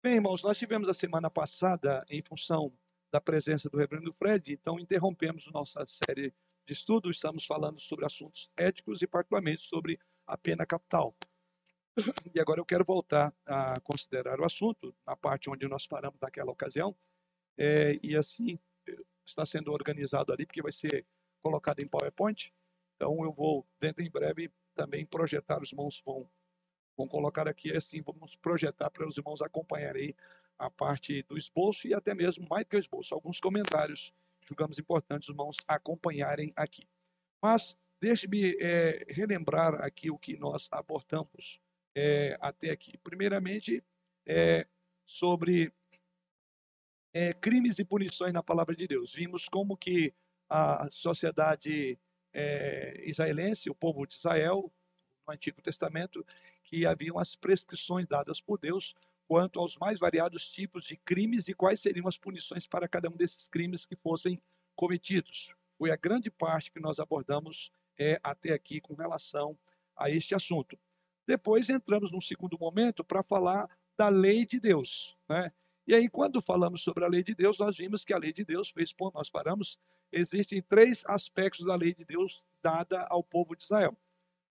Bem, irmãos, nós tivemos a semana passada, em função da presença do reverendo Fred, então interrompemos nossa série de estudos, estamos falando sobre assuntos éticos e particularmente sobre a pena capital. E agora eu quero voltar a considerar o assunto, na parte onde nós paramos naquela ocasião, é, e assim está sendo organizado ali, porque vai ser colocado em PowerPoint, então eu vou, dentro em breve, também projetar, os irmãos vão, vão colocar aqui, assim, vamos projetar para os irmãos acompanharem a parte do esboço e até mesmo, mais que o esboço, alguns comentários, julgamos importantes, os irmãos acompanharem aqui. Mas, deixe-me é, relembrar aqui o que nós abordamos é, até aqui. Primeiramente, é, sobre é, crimes e punições na palavra de Deus. Vimos como que a sociedade é, israelense, o povo de Israel, no Antigo Testamento, que haviam as prescrições dadas por Deus quanto aos mais variados tipos de crimes e quais seriam as punições para cada um desses crimes que fossem cometidos. Foi a grande parte que nós abordamos é, até aqui com relação a este assunto. Depois entramos num segundo momento para falar da lei de Deus. Né? E aí, quando falamos sobre a lei de Deus, nós vimos que a lei de Deus fez, nós paramos, existem três aspectos da lei de Deus dada ao povo de Israel: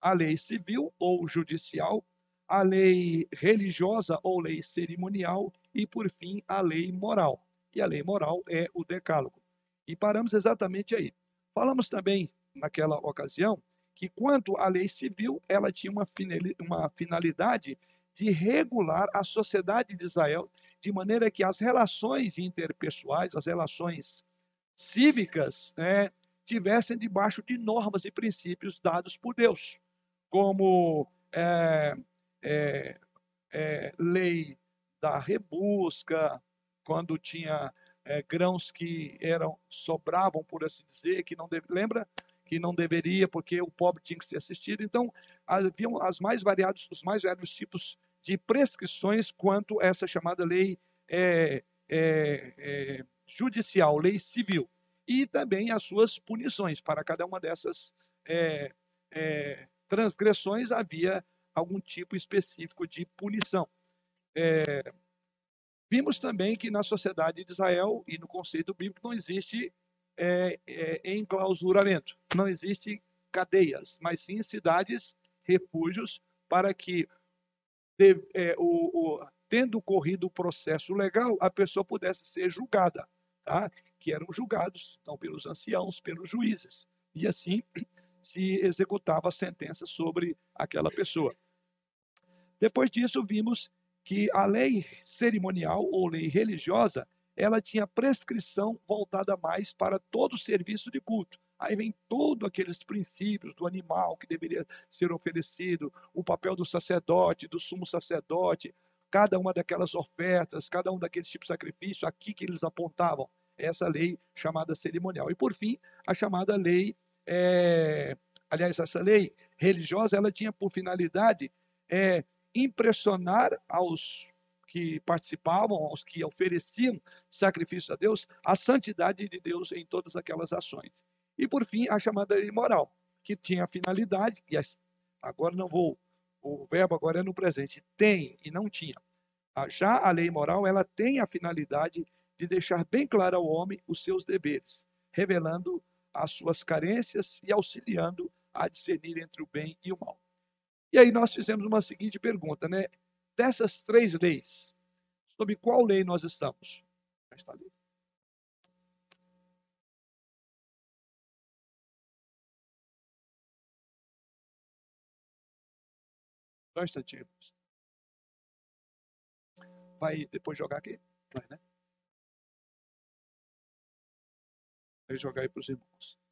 a lei civil ou judicial, a lei religiosa ou lei cerimonial e, por fim, a lei moral. E a lei moral é o decálogo. E paramos exatamente aí. Falamos também, naquela ocasião, que quanto à lei civil, ela tinha uma finalidade de regular a sociedade de Israel, de maneira que as relações interpessoais, as relações cívicas, né, tivessem debaixo de normas e princípios dados por Deus, como é, é, é, lei da rebusca, quando tinha é, grãos que eram sobravam, por assim dizer, que não deve, lembra que não deveria, porque o pobre tinha que ser assistido. Então, haviam as mais variados, os mais variados tipos de prescrições quanto a essa chamada lei é, é, judicial, lei civil, e também as suas punições. Para cada uma dessas é, é, transgressões havia algum tipo específico de punição. É, vimos também que na sociedade de Israel e no conceito bíblico não existe é, é, enclausuramento. Não existe cadeias, mas sim cidades, refúgios, para que, de, é, o, o, tendo corrido o processo legal, a pessoa pudesse ser julgada, tá? que eram julgados então, pelos anciãos, pelos juízes. E assim se executava a sentença sobre aquela pessoa. Depois disso, vimos que a lei cerimonial ou lei religiosa ela tinha prescrição voltada mais para todo o serviço de culto. Aí vem todos aqueles princípios do animal que deveria ser oferecido, o papel do sacerdote, do sumo sacerdote, cada uma daquelas ofertas, cada um daqueles tipos de sacrifício, aqui que eles apontavam, essa lei chamada cerimonial. E por fim, a chamada lei, é, aliás, essa lei religiosa, ela tinha por finalidade é, impressionar aos que participavam, aos que ofereciam sacrifício a Deus, a santidade de Deus em todas aquelas ações. E por fim, a chamada lei moral, que tinha a finalidade, e agora não vou, o verbo agora é no presente, tem e não tinha. Já a lei moral, ela tem a finalidade de deixar bem claro ao homem os seus deveres, revelando as suas carências e auxiliando a discernir entre o bem e o mal. E aí nós fizemos uma seguinte pergunta, né? Dessas três leis, sobre qual lei nós estamos? Já está ali. Só um instantinho. Vai depois jogar aqui? Vai, né? Vai jogar aí para os irmãos.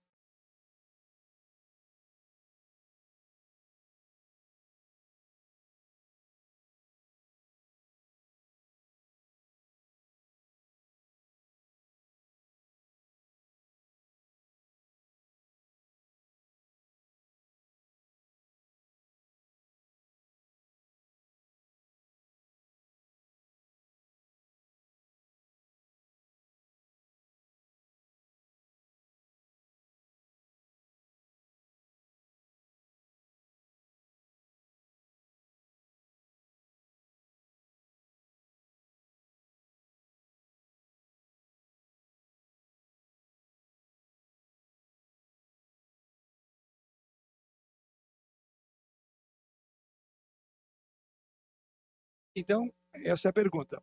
Então, essa é a pergunta.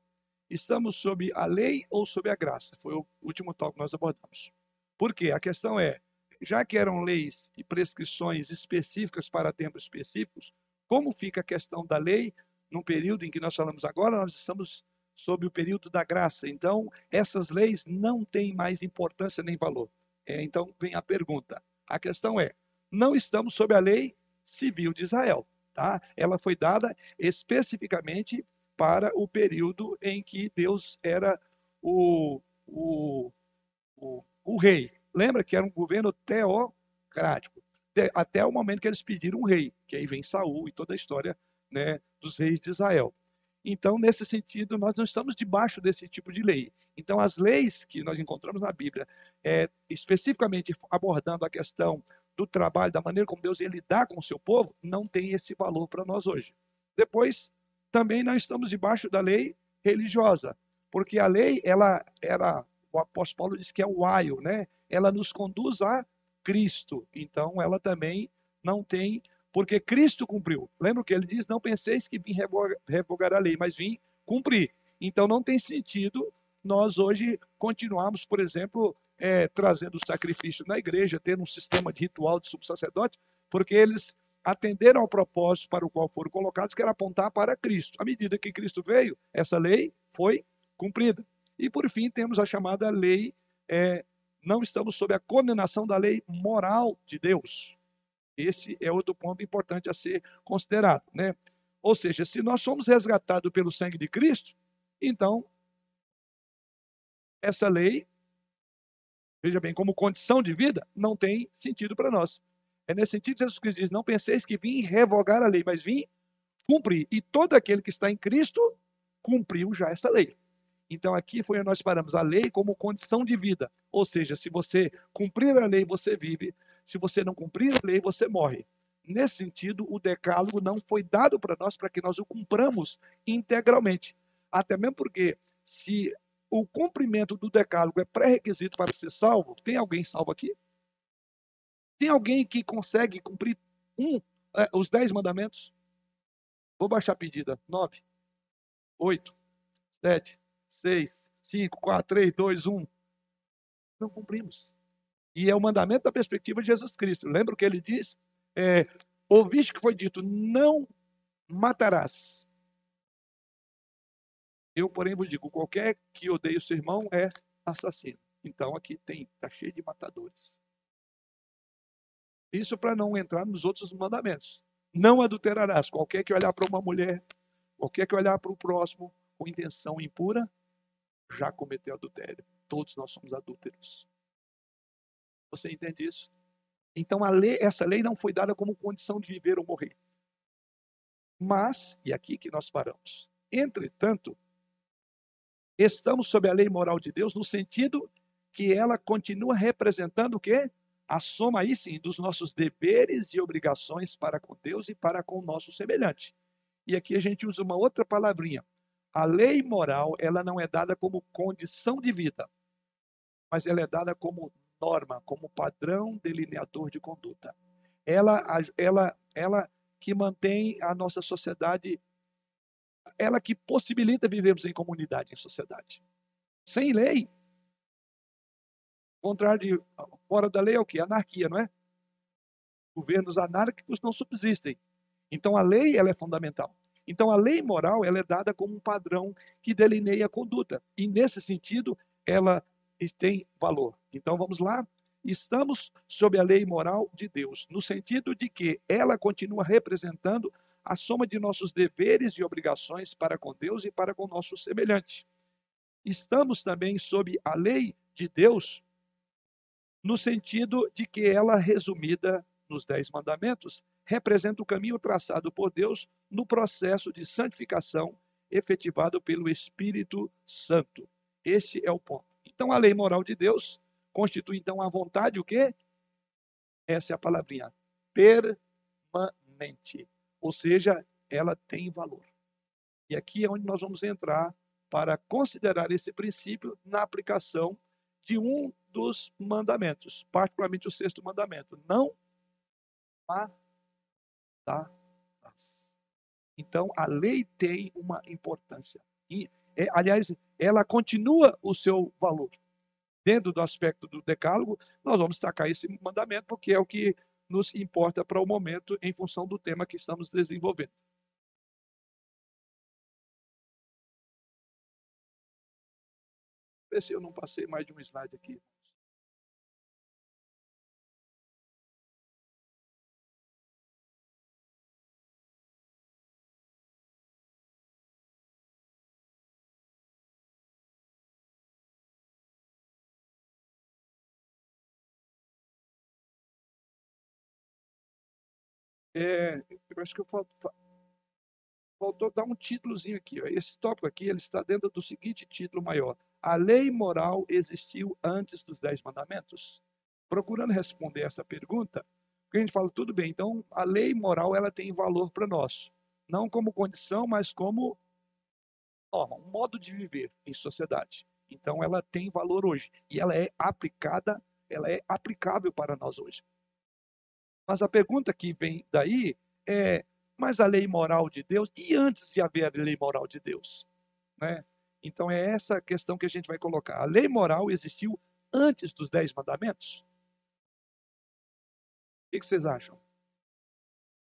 Estamos sob a lei ou sob a graça? Foi o último tópico que nós abordamos. Por quê? A questão é, já que eram leis e prescrições específicas para tempos específicos, como fica a questão da lei no período em que nós falamos agora? Nós estamos sob o período da graça. Então, essas leis não têm mais importância nem valor. É, então, vem a pergunta. A questão é: não estamos sob a lei civil de Israel. Tá? Ela foi dada especificamente para o período em que Deus era o, o, o, o rei. Lembra que era um governo teocrático, até o momento que eles pediram um rei, que aí vem Saul e toda a história né, dos reis de Israel. Então, nesse sentido, nós não estamos debaixo desse tipo de lei. Então, as leis que nós encontramos na Bíblia, é, especificamente abordando a questão do trabalho, da maneira como Deus lidar com o seu povo, não tem esse valor para nós hoje. Depois, também nós estamos debaixo da lei religiosa, porque a lei, ela era, o apóstolo Paulo diz que é o aio, né? Ela nos conduz a Cristo. Então, ela também não tem porque Cristo cumpriu. Lembra que ele diz? Não penseis que vim revogar a lei, mas vim cumprir. Então não tem sentido nós hoje continuarmos, por exemplo, é, trazendo sacrifício na igreja, tendo um sistema de ritual de subsacerdote, porque eles atenderam ao propósito para o qual foram colocados, que era apontar para Cristo. À medida que Cristo veio, essa lei foi cumprida. E por fim, temos a chamada lei, é, não estamos sob a condenação da lei moral de Deus. Esse é outro ponto importante a ser considerado, né? Ou seja, se nós somos resgatados pelo sangue de Cristo, então essa lei, veja bem, como condição de vida, não tem sentido para nós. É nesse sentido que Jesus Cristo diz: Não penseis que vim revogar a lei, mas vim cumprir. E todo aquele que está em Cristo cumpriu já essa lei. Então aqui foi onde nós paramos a lei como condição de vida. Ou seja, se você cumprir a lei, você vive. Se você não cumprir a lei, você morre. Nesse sentido, o decálogo não foi dado para nós para que nós o cumpramos integralmente. Até mesmo porque, se o cumprimento do decálogo é pré-requisito para ser salvo, tem alguém salvo aqui? Tem alguém que consegue cumprir um, é, os dez mandamentos? Vou baixar a pedida. Nove, oito, sete, seis, cinco, quatro, três, dois, um. Não cumprimos. E é o mandamento da perspectiva de Jesus Cristo. Lembra o que ele diz? É, ouviste que foi dito: não matarás. Eu, porém, vos digo: qualquer que odeie o seu irmão é assassino. Então, aqui tem, está cheio de matadores. Isso para não entrar nos outros mandamentos. Não adulterarás. Qualquer que olhar para uma mulher, qualquer que olhar para o próximo com intenção impura, já cometeu adultério. Todos nós somos adúlteros. Você entende isso? Então lei, essa lei não foi dada como condição de viver ou morrer. Mas, e aqui que nós paramos. Entretanto, estamos sob a lei moral de Deus no sentido que ela continua representando o quê? A soma aí sim dos nossos deveres e obrigações para com Deus e para com o nosso semelhante. E aqui a gente usa uma outra palavrinha. A lei moral, ela não é dada como condição de vida, mas ela é dada como norma, como padrão delineador de conduta. Ela, ela, ela que mantém a nossa sociedade, ela que possibilita vivermos em comunidade, em sociedade. Sem lei, contrário de fora da lei é o que? Anarquia, não é? Governos anárquicos não subsistem. Então a lei ela é fundamental. Então a lei moral ela é dada como um padrão que delineia a conduta. E nesse sentido, ela tem valor. Então vamos lá. Estamos sob a lei moral de Deus, no sentido de que ela continua representando a soma de nossos deveres e obrigações para com Deus e para com nosso semelhante. Estamos também sob a lei de Deus, no sentido de que ela, resumida nos Dez Mandamentos, representa o caminho traçado por Deus no processo de santificação efetivado pelo Espírito Santo. Este é o ponto. Então, a lei moral de Deus constitui, então, a vontade, o quê? Essa é a palavrinha. Permanente. Ou seja, ela tem valor. E aqui é onde nós vamos entrar para considerar esse princípio na aplicação de um dos mandamentos, particularmente o sexto mandamento. Não matarás. Então, a lei tem uma importância. E, é, aliás, ela continua o seu valor. Dentro do aspecto do decálogo, nós vamos destacar esse mandamento, porque é o que nos importa para o momento, em função do tema que estamos desenvolvendo. Vê se eu não passei mais de um slide aqui. É, eu acho que eu faltou, dar um títulozinho aqui. Ó. Esse tópico aqui ele está dentro do seguinte título maior: A lei moral existiu antes dos dez mandamentos? Procurando responder essa pergunta, a gente fala tudo bem. Então, a lei moral ela tem valor para nós, não como condição, mas como norma, um modo de viver em sociedade. Então, ela tem valor hoje e ela é aplicada, ela é aplicável para nós hoje. Mas a pergunta que vem daí é: mas a lei moral de Deus, e antes de haver a lei moral de Deus? Né? Então é essa questão que a gente vai colocar. A lei moral existiu antes dos dez mandamentos? O que vocês acham?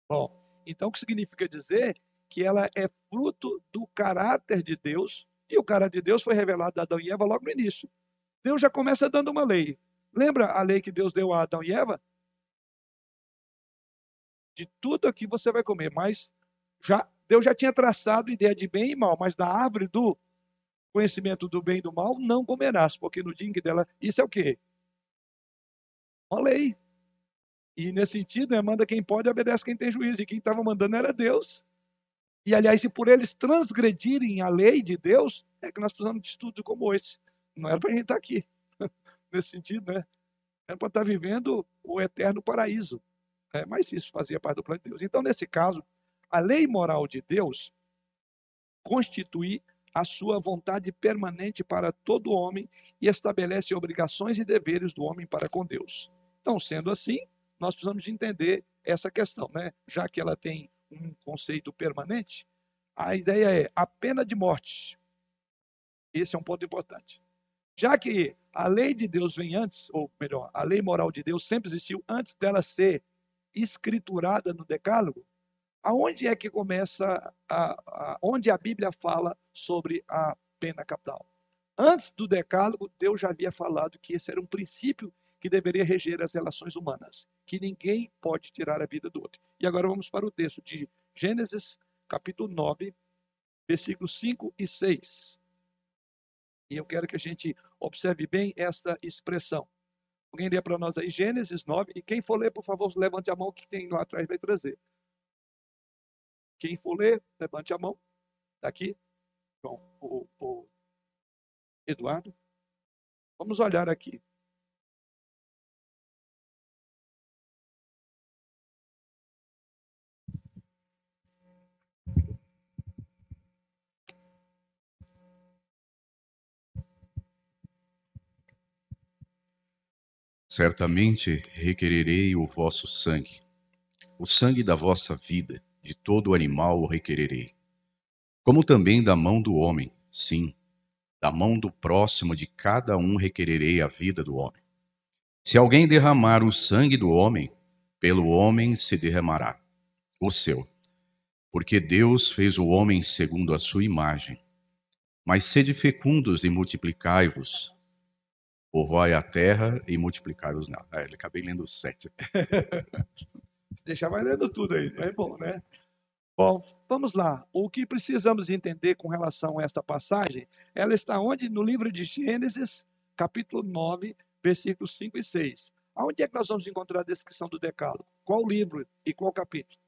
Bom, então o que significa dizer que ela é fruto do caráter de Deus, e o caráter de Deus foi revelado a Adão e Eva logo no início. Deus já começa dando uma lei. Lembra a lei que Deus deu a Adão e Eva? De tudo aqui você vai comer, mas já Deus já tinha traçado ideia de bem e mal, mas da árvore do conhecimento do bem e do mal não comerás, porque no dia dela, isso é o quê? Uma lei. E nesse sentido, manda quem pode, obedece quem tem juízo. E quem estava mandando era Deus. E aliás, se por eles transgredirem a lei de Deus, é que nós precisamos de estudo como esse. Não era para a gente estar aqui. nesse sentido, né? Era para estar vivendo o eterno paraíso. É, mas isso fazia parte do plano de Deus. Então, nesse caso, a lei moral de Deus constitui a sua vontade permanente para todo homem e estabelece obrigações e deveres do homem para com Deus. Então, sendo assim, nós precisamos de entender essa questão, né? Já que ela tem um conceito permanente, a ideia é a pena de morte. Esse é um ponto importante. Já que a lei de Deus vem antes, ou melhor, a lei moral de Deus sempre existiu antes dela ser escriturada no Decálogo, aonde é que começa, a, a, onde a Bíblia fala sobre a pena capital? Antes do Decálogo, Deus já havia falado que esse era um princípio que deveria reger as relações humanas, que ninguém pode tirar a vida do outro. E agora vamos para o texto de Gênesis, capítulo 9, versículos 5 e 6. E eu quero que a gente observe bem esta expressão. Alguém lê para nós aí Gênesis 9. E quem for ler, por favor, levante a mão que tem lá atrás vai trazer. Quem for ler, levante a mão. Está aqui. Bom, o, o Eduardo. Vamos olhar aqui. Certamente requererei o vosso sangue, o sangue da vossa vida, de todo animal o requererei. Como também da mão do homem, sim, da mão do próximo de cada um requererei a vida do homem. Se alguém derramar o sangue do homem, pelo homem se derramará o seu, porque Deus fez o homem segundo a sua imagem. Mas sede fecundos e multiplicai-vos, povoai a terra e multiplicai-os nela. Ah, acabei lendo sete. Se deixar, vai lendo tudo aí, é bom, né? Bom, vamos lá. O que precisamos entender com relação a esta passagem, ela está onde? No livro de Gênesis, capítulo 9, versículos 5 e 6. Aonde é que nós vamos encontrar a descrição do decálogo? Qual livro e qual capítulo?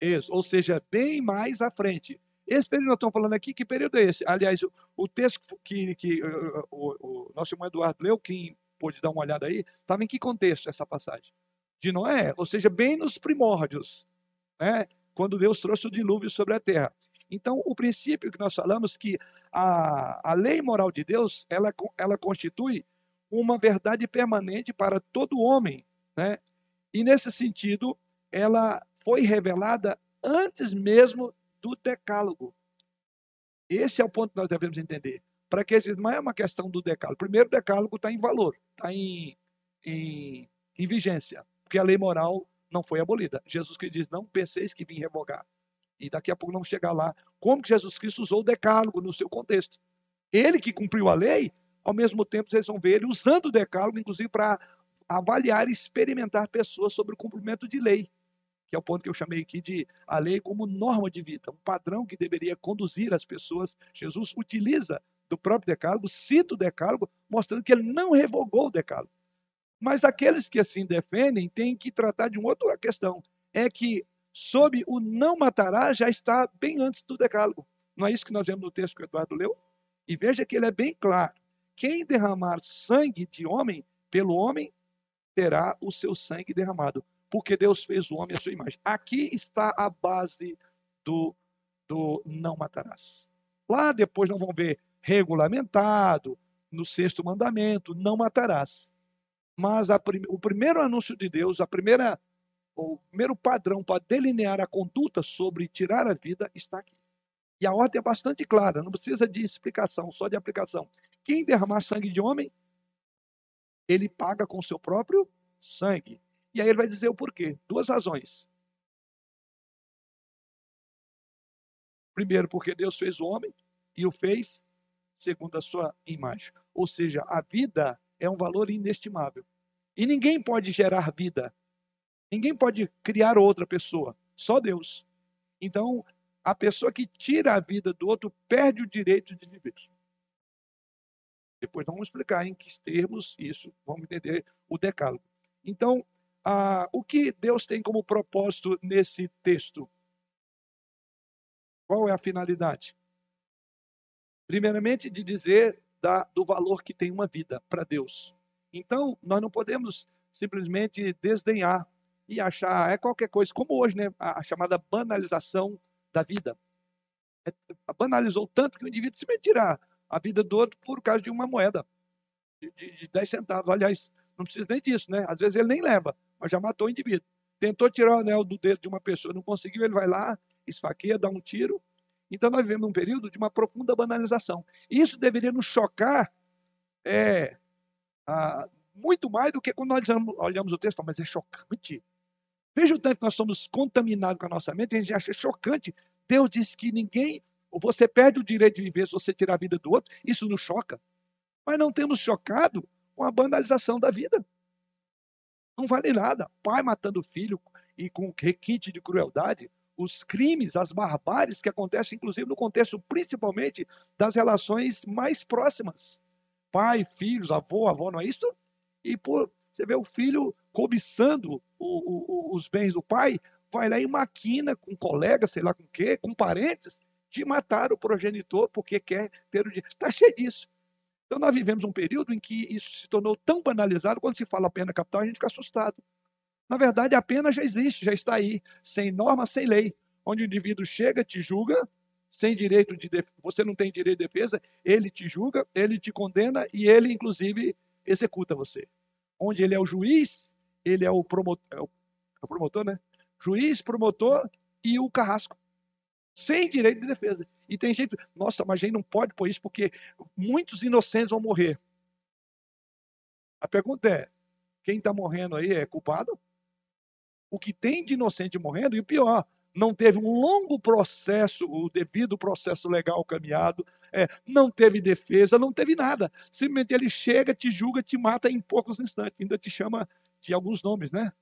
Isso, ou seja, bem mais à frente. Esse período que nós estamos falando aqui, que período é esse? Aliás, o, o texto que, que o, o, nosso irmão Eduardo leu, quem pôde dar uma olhada aí, estava em que contexto essa passagem? De Noé, ou seja, bem nos primórdios, né? quando Deus trouxe o dilúvio sobre a terra. Então, o princípio que nós falamos que a, a lei moral de Deus, ela, ela constitui uma verdade permanente para todo homem, né? E nesse sentido, ela foi revelada antes mesmo do decálogo. Esse é o ponto que nós devemos entender. Para que não é uma questão do decálogo. Primeiro, o decálogo está em valor, está em, em, em vigência, porque a lei moral não foi abolida. Jesus que diz: Não penseis que vim revogar. E daqui a pouco vamos chegar lá. Como que Jesus Cristo usou o decálogo no seu contexto? Ele que cumpriu a lei, ao mesmo tempo vocês vão ver ele usando o decálogo, inclusive para avaliar e experimentar pessoas sobre o cumprimento de lei, que é o ponto que eu chamei aqui de a lei como norma de vida, um padrão que deveria conduzir as pessoas. Jesus utiliza do próprio decálogo, cita o decálogo, mostrando que ele não revogou o decálogo. Mas aqueles que assim defendem têm que tratar de uma outra questão, é que sob o não matará já está bem antes do decálogo. Não é isso que nós vemos no texto que o Eduardo leu? E veja que ele é bem claro. Quem derramar sangue de homem pelo homem terá o seu sangue derramado, porque Deus fez o homem à sua imagem. Aqui está a base do, do não matarás. Lá depois nós vamos ver regulamentado no sexto mandamento, não matarás. Mas a, o primeiro anúncio de Deus, a primeira, o primeiro padrão para delinear a conduta sobre tirar a vida está aqui. E a ordem é bastante clara, não precisa de explicação, só de aplicação. Quem derramar sangue de homem, ele paga com seu próprio sangue. E aí ele vai dizer o porquê. Duas razões. Primeiro, porque Deus fez o homem e o fez segundo a sua imagem. Ou seja, a vida é um valor inestimável. E ninguém pode gerar vida. Ninguém pode criar outra pessoa. Só Deus. Então, a pessoa que tira a vida do outro perde o direito de viver. Depois vamos explicar em que termos isso, vamos entender o decálogo. Então, ah, o que Deus tem como propósito nesse texto? Qual é a finalidade? Primeiramente, de dizer da, do valor que tem uma vida para Deus. Então, nós não podemos simplesmente desdenhar e achar é qualquer coisa, como hoje, né, a, chamada banalização da vida. É, banalizou tanto que o indivíduo se tirar a vida do outro por causa de uma moeda de, de, de 10 centavos. Aliás, não precisa nem disso, né? Às vezes ele nem leva, mas já matou o indivíduo. Tentou tirar o anel do dedo de uma pessoa, não conseguiu, ele vai lá, esfaqueia, dá um tiro. Então nós vivemos um período de uma profunda banalização. Isso deveria nos chocar é, ah, muito mais do que quando nós olhamos, o texto, mas é chocante. Veja o tanto que nós somos contaminados com a nossa mente, a gente acha chocante. Deus disse que ninguém você perde o direito de viver se você tirar a vida do outro. Isso nos choca. Mas não temos chocado com a banalização da vida. Não vale nada. Pai matando filho e com requinte de crueldade. Os crimes, as barbáries que acontecem, inclusive no contexto principalmente das relações mais próximas. Pai, filhos, avô, avó, não é isso? E por, você vê o filho cobiçando o, o, os bens do pai, vai lá e maquina com colegas, sei lá com quê, com parentes, de matar o progenitor porque quer ter o dinheiro. Está cheio disso. Então, nós vivemos um período em que isso se tornou tão banalizado, quando se fala pena capital, a gente fica assustado. Na verdade, a pena já existe, já está aí, sem norma, sem lei. Onde o indivíduo chega, te julga, sem direito de defesa, você não tem direito de defesa, ele te julga, ele te condena e ele, inclusive, executa você. Onde ele é o juiz, ele é o promotor, é o, é promotor, né? Juiz, promotor e o carrasco sem direito de defesa. E tem gente, nossa, mas a gente não pode pôr isso porque muitos inocentes vão morrer. A pergunta é: quem está morrendo aí é culpado? O que tem de inocente morrendo, e o pior, não teve um longo processo, o devido processo legal caminhado, é, não teve defesa, não teve nada. Simplesmente ele chega, te julga, te mata em poucos instantes, ainda te chama de alguns nomes, né?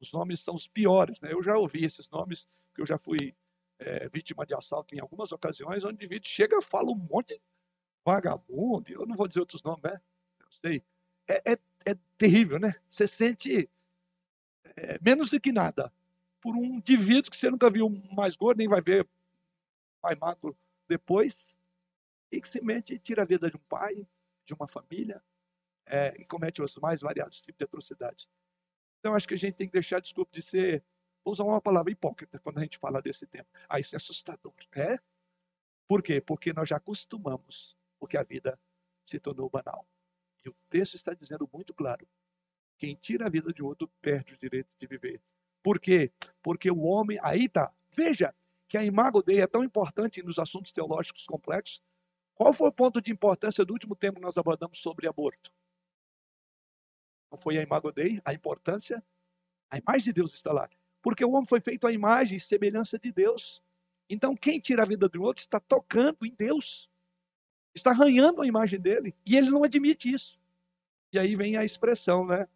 Os nomes são os piores, né? Eu já ouvi esses nomes, que eu já fui é, vítima de assalto em algumas ocasiões, onde o indivíduo chega fala um monte de vagabundo, eu não vou dizer outros nomes, né? Eu sei. É, é, é terrível, né? Você sente é, menos do que nada por um indivíduo que você nunca viu mais gordo, nem vai ver mais magro depois, e que se mete e tira a vida de um pai, de uma família, é, e comete os mais variados tipos de atrocidades. Então, acho que a gente tem que deixar, desculpa, de ser Vou usar uma palavra hipócrita quando a gente fala desse tema. Ah, isso é assustador. É? Por quê? Porque nós já acostumamos, porque a vida se tornou banal. E o texto está dizendo muito claro: quem tira a vida de outro perde o direito de viver. Por quê? Porque o homem, aí tá. Veja que a imago Dei é tão importante nos assuntos teológicos complexos. Qual foi o ponto de importância do último tempo que nós abordamos sobre aborto? Não foi a imago Dei, a importância? A imagem de Deus está lá. Porque o homem foi feito à imagem e semelhança de Deus. Então, quem tira a vida do outro está tocando em Deus. Está arranhando a imagem dele. E ele não admite isso. E aí vem a expressão, né?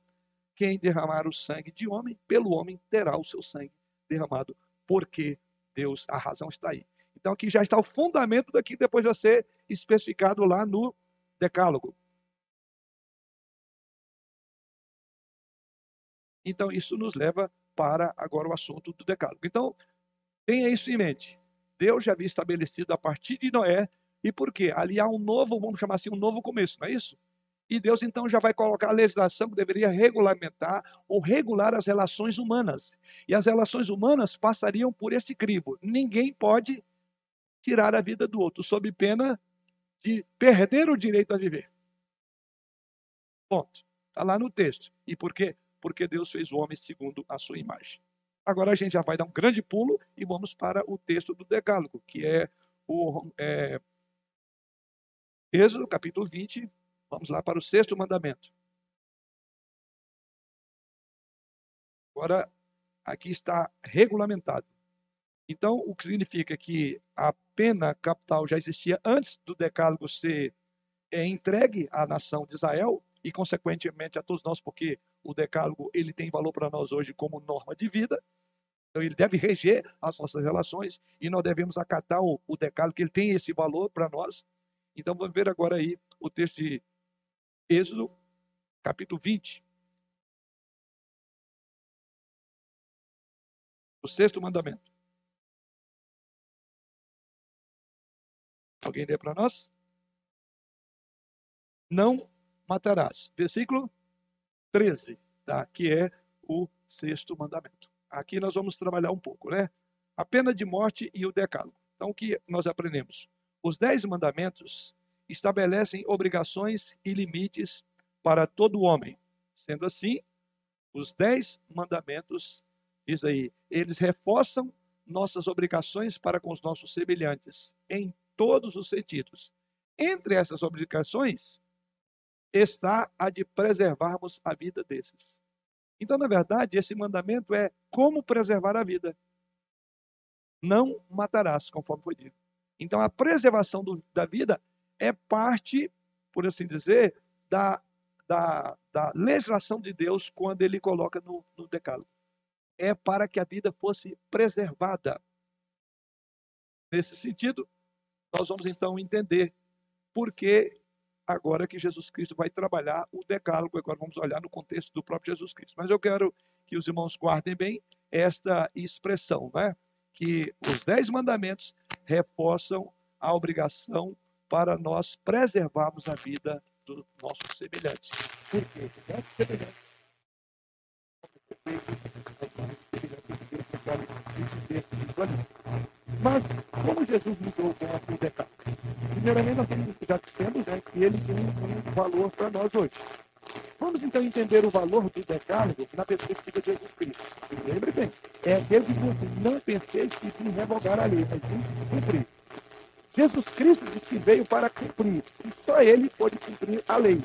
Quem derramar o sangue de homem, pelo homem terá o seu sangue derramado. Porque Deus, a razão está aí. Então aqui já está o fundamento daqui, depois vai ser especificado lá no Decálogo. Então isso nos leva para agora o assunto do Decálogo. Então, tenha isso em mente. Deus já havia estabelecido a partir de Noé, e por quê? Ali há um novo, vamos chamar assim, um novo começo, não é isso? E Deus então já vai colocar a legislação que deveria regulamentar ou regular as relações humanas. E as relações humanas passariam por esse crivo. Ninguém pode tirar a vida do outro, sob pena de perder o direito a viver. Ponto. Está lá no texto. E por quê? Porque Deus fez o homem segundo a sua imagem. Agora a gente já vai dar um grande pulo e vamos para o texto do Decálogo, que é o é, Êxodo, capítulo 20. Vamos lá para o sexto mandamento. Agora, aqui está regulamentado. Então, o que significa que a pena capital já existia antes do decálogo ser é, entregue à nação de Israel e, consequentemente, a todos nós, porque o decálogo ele tem valor para nós hoje como norma de vida. Então, ele deve reger as nossas relações e nós devemos acatar o, o decálogo, que ele tem esse valor para nós. Então, vamos ver agora aí o texto de Êxodo, capítulo 20. O sexto mandamento. Alguém lê para nós? Não matarás. Versículo 13, tá? que é o sexto mandamento. Aqui nós vamos trabalhar um pouco, né? A pena de morte e o decálogo. Então, o que nós aprendemos? Os dez mandamentos estabelecem obrigações e limites para todo homem. Sendo assim, os dez mandamentos, diz aí, eles reforçam nossas obrigações para com os nossos semelhantes, em todos os sentidos. Entre essas obrigações está a de preservarmos a vida desses. Então, na verdade, esse mandamento é como preservar a vida. Não matarás, conforme foi dito. Então, a preservação do, da vida é parte, por assim dizer, da, da, da legislação de Deus quando ele coloca no, no decálogo. É para que a vida fosse preservada. Nesse sentido, nós vamos então entender por que agora que Jesus Cristo vai trabalhar o decálogo. Agora vamos olhar no contexto do próprio Jesus Cristo. Mas eu quero que os irmãos guardem bem esta expressão, né? que os dez mandamentos reforçam a obrigação para nós preservarmos a vida do nosso semelhante. Por quê? Mas, como Jesus mudou com a decálogo? Primeiramente, nós temos já dissemos né, que ele tem um valor para nós hoje. Vamos então entender o valor do decálogo na perspectiva de Jesus Cristo. Lembre bem, é Deus assim, não penseis que vim revogar a lei, mas sim cumprir. Jesus Cristo disse que veio para cumprir, e só ele pode cumprir a lei.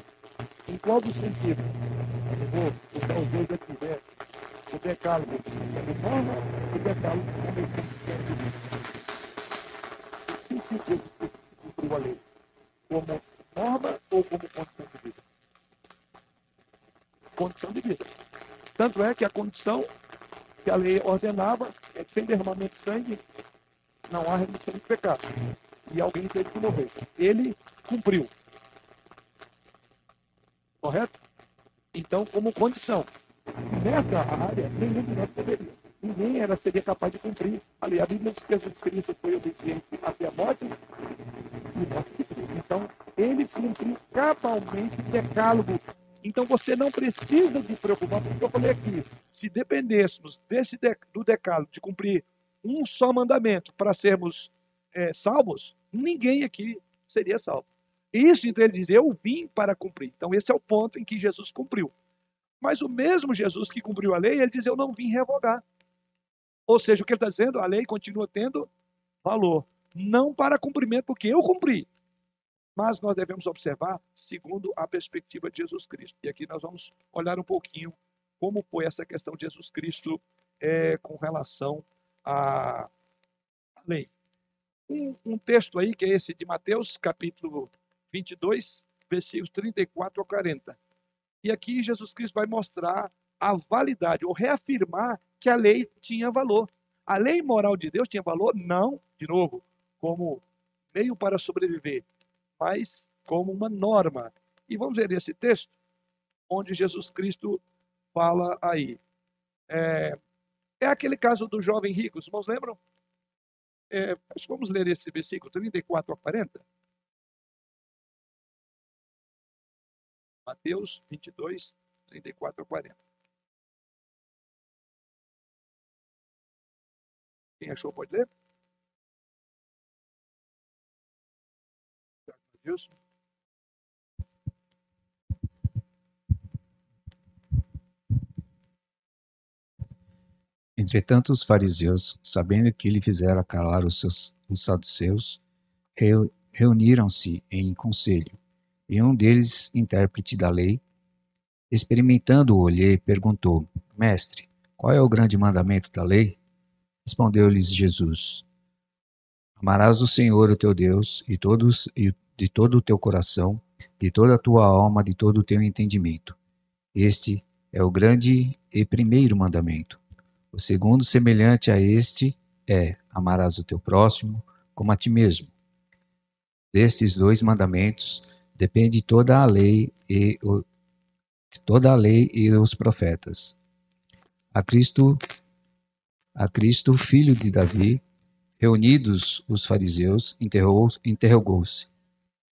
Em qual dos sentidos? Eu vou usar os dois aqui? O decálogo como norma e o decálogo como que sentido Jesus cumpriu a lei? Como norma ou como condição de vida? Condição de vida. Tanto é que a condição que a lei ordenava é que sem derramamento de sangue não há remissão de pecado e alguém teve que morrer. Ele cumpriu. Correto? Então, como condição. Nessa área, nenhum de nós poderia. Ninguém era, seria capaz de cumprir a lei. A Bíblia diz que Jesus Cristo foi obediente até a morte e morte de. Então, ele cumpriu cabalmente o decálogo. Então, você não precisa de preocupar, porque eu falei aqui, se dependêssemos desse do decálogo, de cumprir um só mandamento para sermos é, salvos, ninguém aqui seria salvo. Isso, então, ele diz: Eu vim para cumprir. Então, esse é o ponto em que Jesus cumpriu. Mas o mesmo Jesus que cumpriu a lei, ele diz: Eu não vim revogar. Ou seja, o que ele está dizendo, a lei continua tendo valor. Não para cumprimento, porque eu cumpri. Mas nós devemos observar segundo a perspectiva de Jesus Cristo. E aqui nós vamos olhar um pouquinho como foi essa questão de Jesus Cristo é, com relação à lei. Um, um, texto aí, que é esse de Mateus, capítulo 22, versículos 34 a 40. E aqui Jesus Cristo vai mostrar a validade, ou reafirmar que a lei tinha valor. A lei moral de Deus tinha valor? Não, de novo, como meio para sobreviver, mas como uma norma. E vamos ver esse texto, onde Jesus Cristo fala aí. É, é aquele caso do jovem rico, os irmãos lembram? É, vamos ler esse versículo 34 a 40. Mateus 22, 34 a 40. Quem achou pode ler? Deus. Entretanto, os fariseus, sabendo que ele fizera calar os, seus, os saduceus, reuniram-se em conselho. E um deles, intérprete da lei, experimentando-o, lhe perguntou: Mestre, qual é o grande mandamento da lei? Respondeu-lhes Jesus: Amarás o Senhor, o teu Deus, e todos, e de todo o teu coração, de toda a tua alma, de todo o teu entendimento. Este é o grande e primeiro mandamento. O segundo, semelhante a este, é: amarás o teu próximo como a ti mesmo. Destes dois mandamentos depende toda a lei e o, toda a lei e os profetas. A Cristo a Cristo, filho de Davi, reunidos os fariseus, interrogou-se.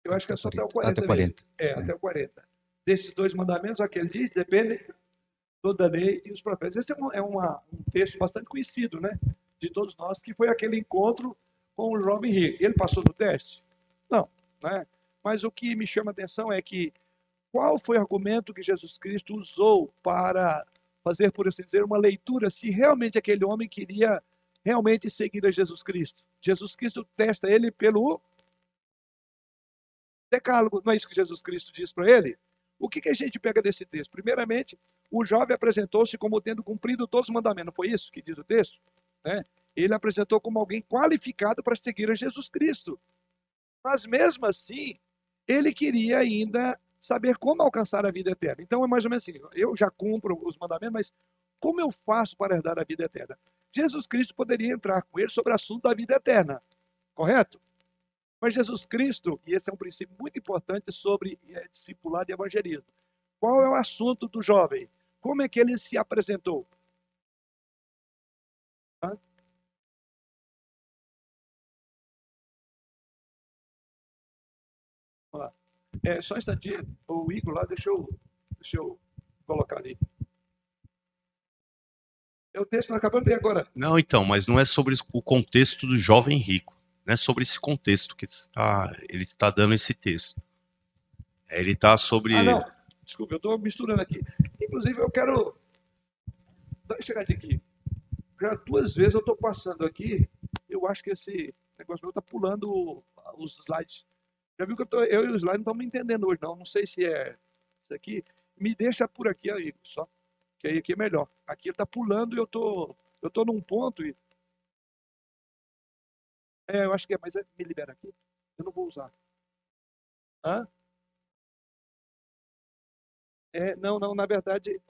Eu acho que é só até o 40. Até 40. É, é, até o 40. Desses dois mandamentos, aquele diz, depende toda a lei e os profetas. Esse é, um, é uma, um texto bastante conhecido, né? De todos nós, que foi aquele encontro com o jovem rico. Ele passou no teste? Não, né? Mas o que me chama a atenção é que qual foi o argumento que Jesus Cristo usou para fazer, por assim dizer, uma leitura se realmente aquele homem queria realmente seguir a Jesus Cristo. Jesus Cristo testa ele pelo decálogo. Não é isso que Jesus Cristo diz para ele? O que, que a gente pega desse texto? Primeiramente, o jovem apresentou-se como tendo cumprido todos os mandamentos. Foi isso que diz o texto? Né? Ele apresentou como alguém qualificado para seguir a Jesus Cristo. Mas mesmo assim, ele queria ainda saber como alcançar a vida eterna. Então é mais ou menos assim: eu já cumpro os mandamentos, mas como eu faço para herdar a vida eterna? Jesus Cristo poderia entrar com ele sobre o assunto da vida eterna, correto? Mas Jesus Cristo, e esse é um princípio muito importante sobre é, discipulado e evangelismo. Qual é o assunto do jovem? Como é que ele se apresentou? Hã? É, só um instantinho, o Igor lá, deixa eu, deixa eu colocar ali. É o texto que nós acabamos de ler agora. Não, então, mas não é sobre o contexto do jovem rico. Não é sobre esse contexto que está, ele está dando esse texto. É, ele está sobre. Ah, não. Desculpa, eu estou misturando aqui. Inclusive, eu quero. Dá uma chegadinha aqui. Já duas vezes eu estou passando aqui. Eu acho que esse negócio meu está pulando os slides. Já viu que eu, tô, eu e o slide não estamos entendendo hoje, não. Não sei se é isso aqui. Me deixa por aqui aí, só. Que aí aqui é melhor. Aqui ele está pulando e eu tô, eu tô num ponto e. É, eu acho que é, mas é, me libera aqui. Eu não vou usar. Hã? É, não, não, na verdade,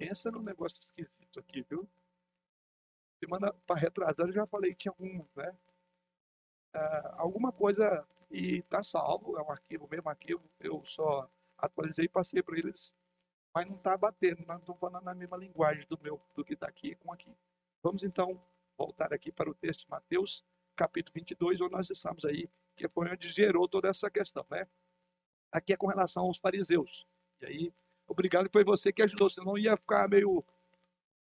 Pensa num negócio esquisito aqui, viu? Semana para retrasar eu já falei que tinha um, né? Uh, alguma coisa e está salvo, é um arquivo, o mesmo arquivo, eu só atualizei e passei para eles, mas não está batendo, não estou falando na mesma linguagem do meu, do que está aqui com aqui. Vamos então voltar aqui para o texto de Mateus, capítulo 22, onde nós estamos aí, que foi onde gerou toda essa questão, né? Aqui é com relação aos fariseus. E aí, obrigado, foi você que ajudou, senão ia ficar meio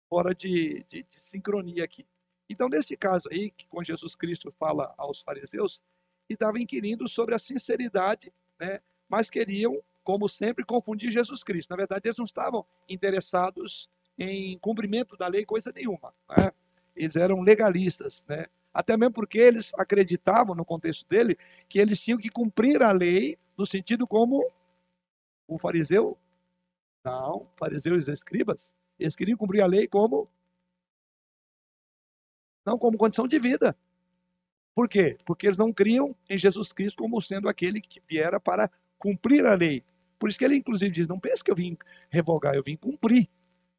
fora de, de, de sincronia aqui. Então, nesse caso aí, que com Jesus Cristo fala aos fariseus, e estava inquirindo sobre a sinceridade, né? mas queriam, como sempre, confundir Jesus Cristo. Na verdade, eles não estavam interessados em cumprimento da lei, coisa nenhuma. Né? Eles eram legalistas, né? até mesmo porque eles acreditavam, no contexto dele, que eles tinham que cumprir a lei no sentido como o fariseu. Não, fariseus e escribas, eles queriam cumprir a lei como não como condição de vida. Por quê? Porque eles não criam em Jesus Cristo como sendo aquele que viera para cumprir a lei. Por isso que ele, inclusive, diz: não pense que eu vim revogar, eu vim cumprir.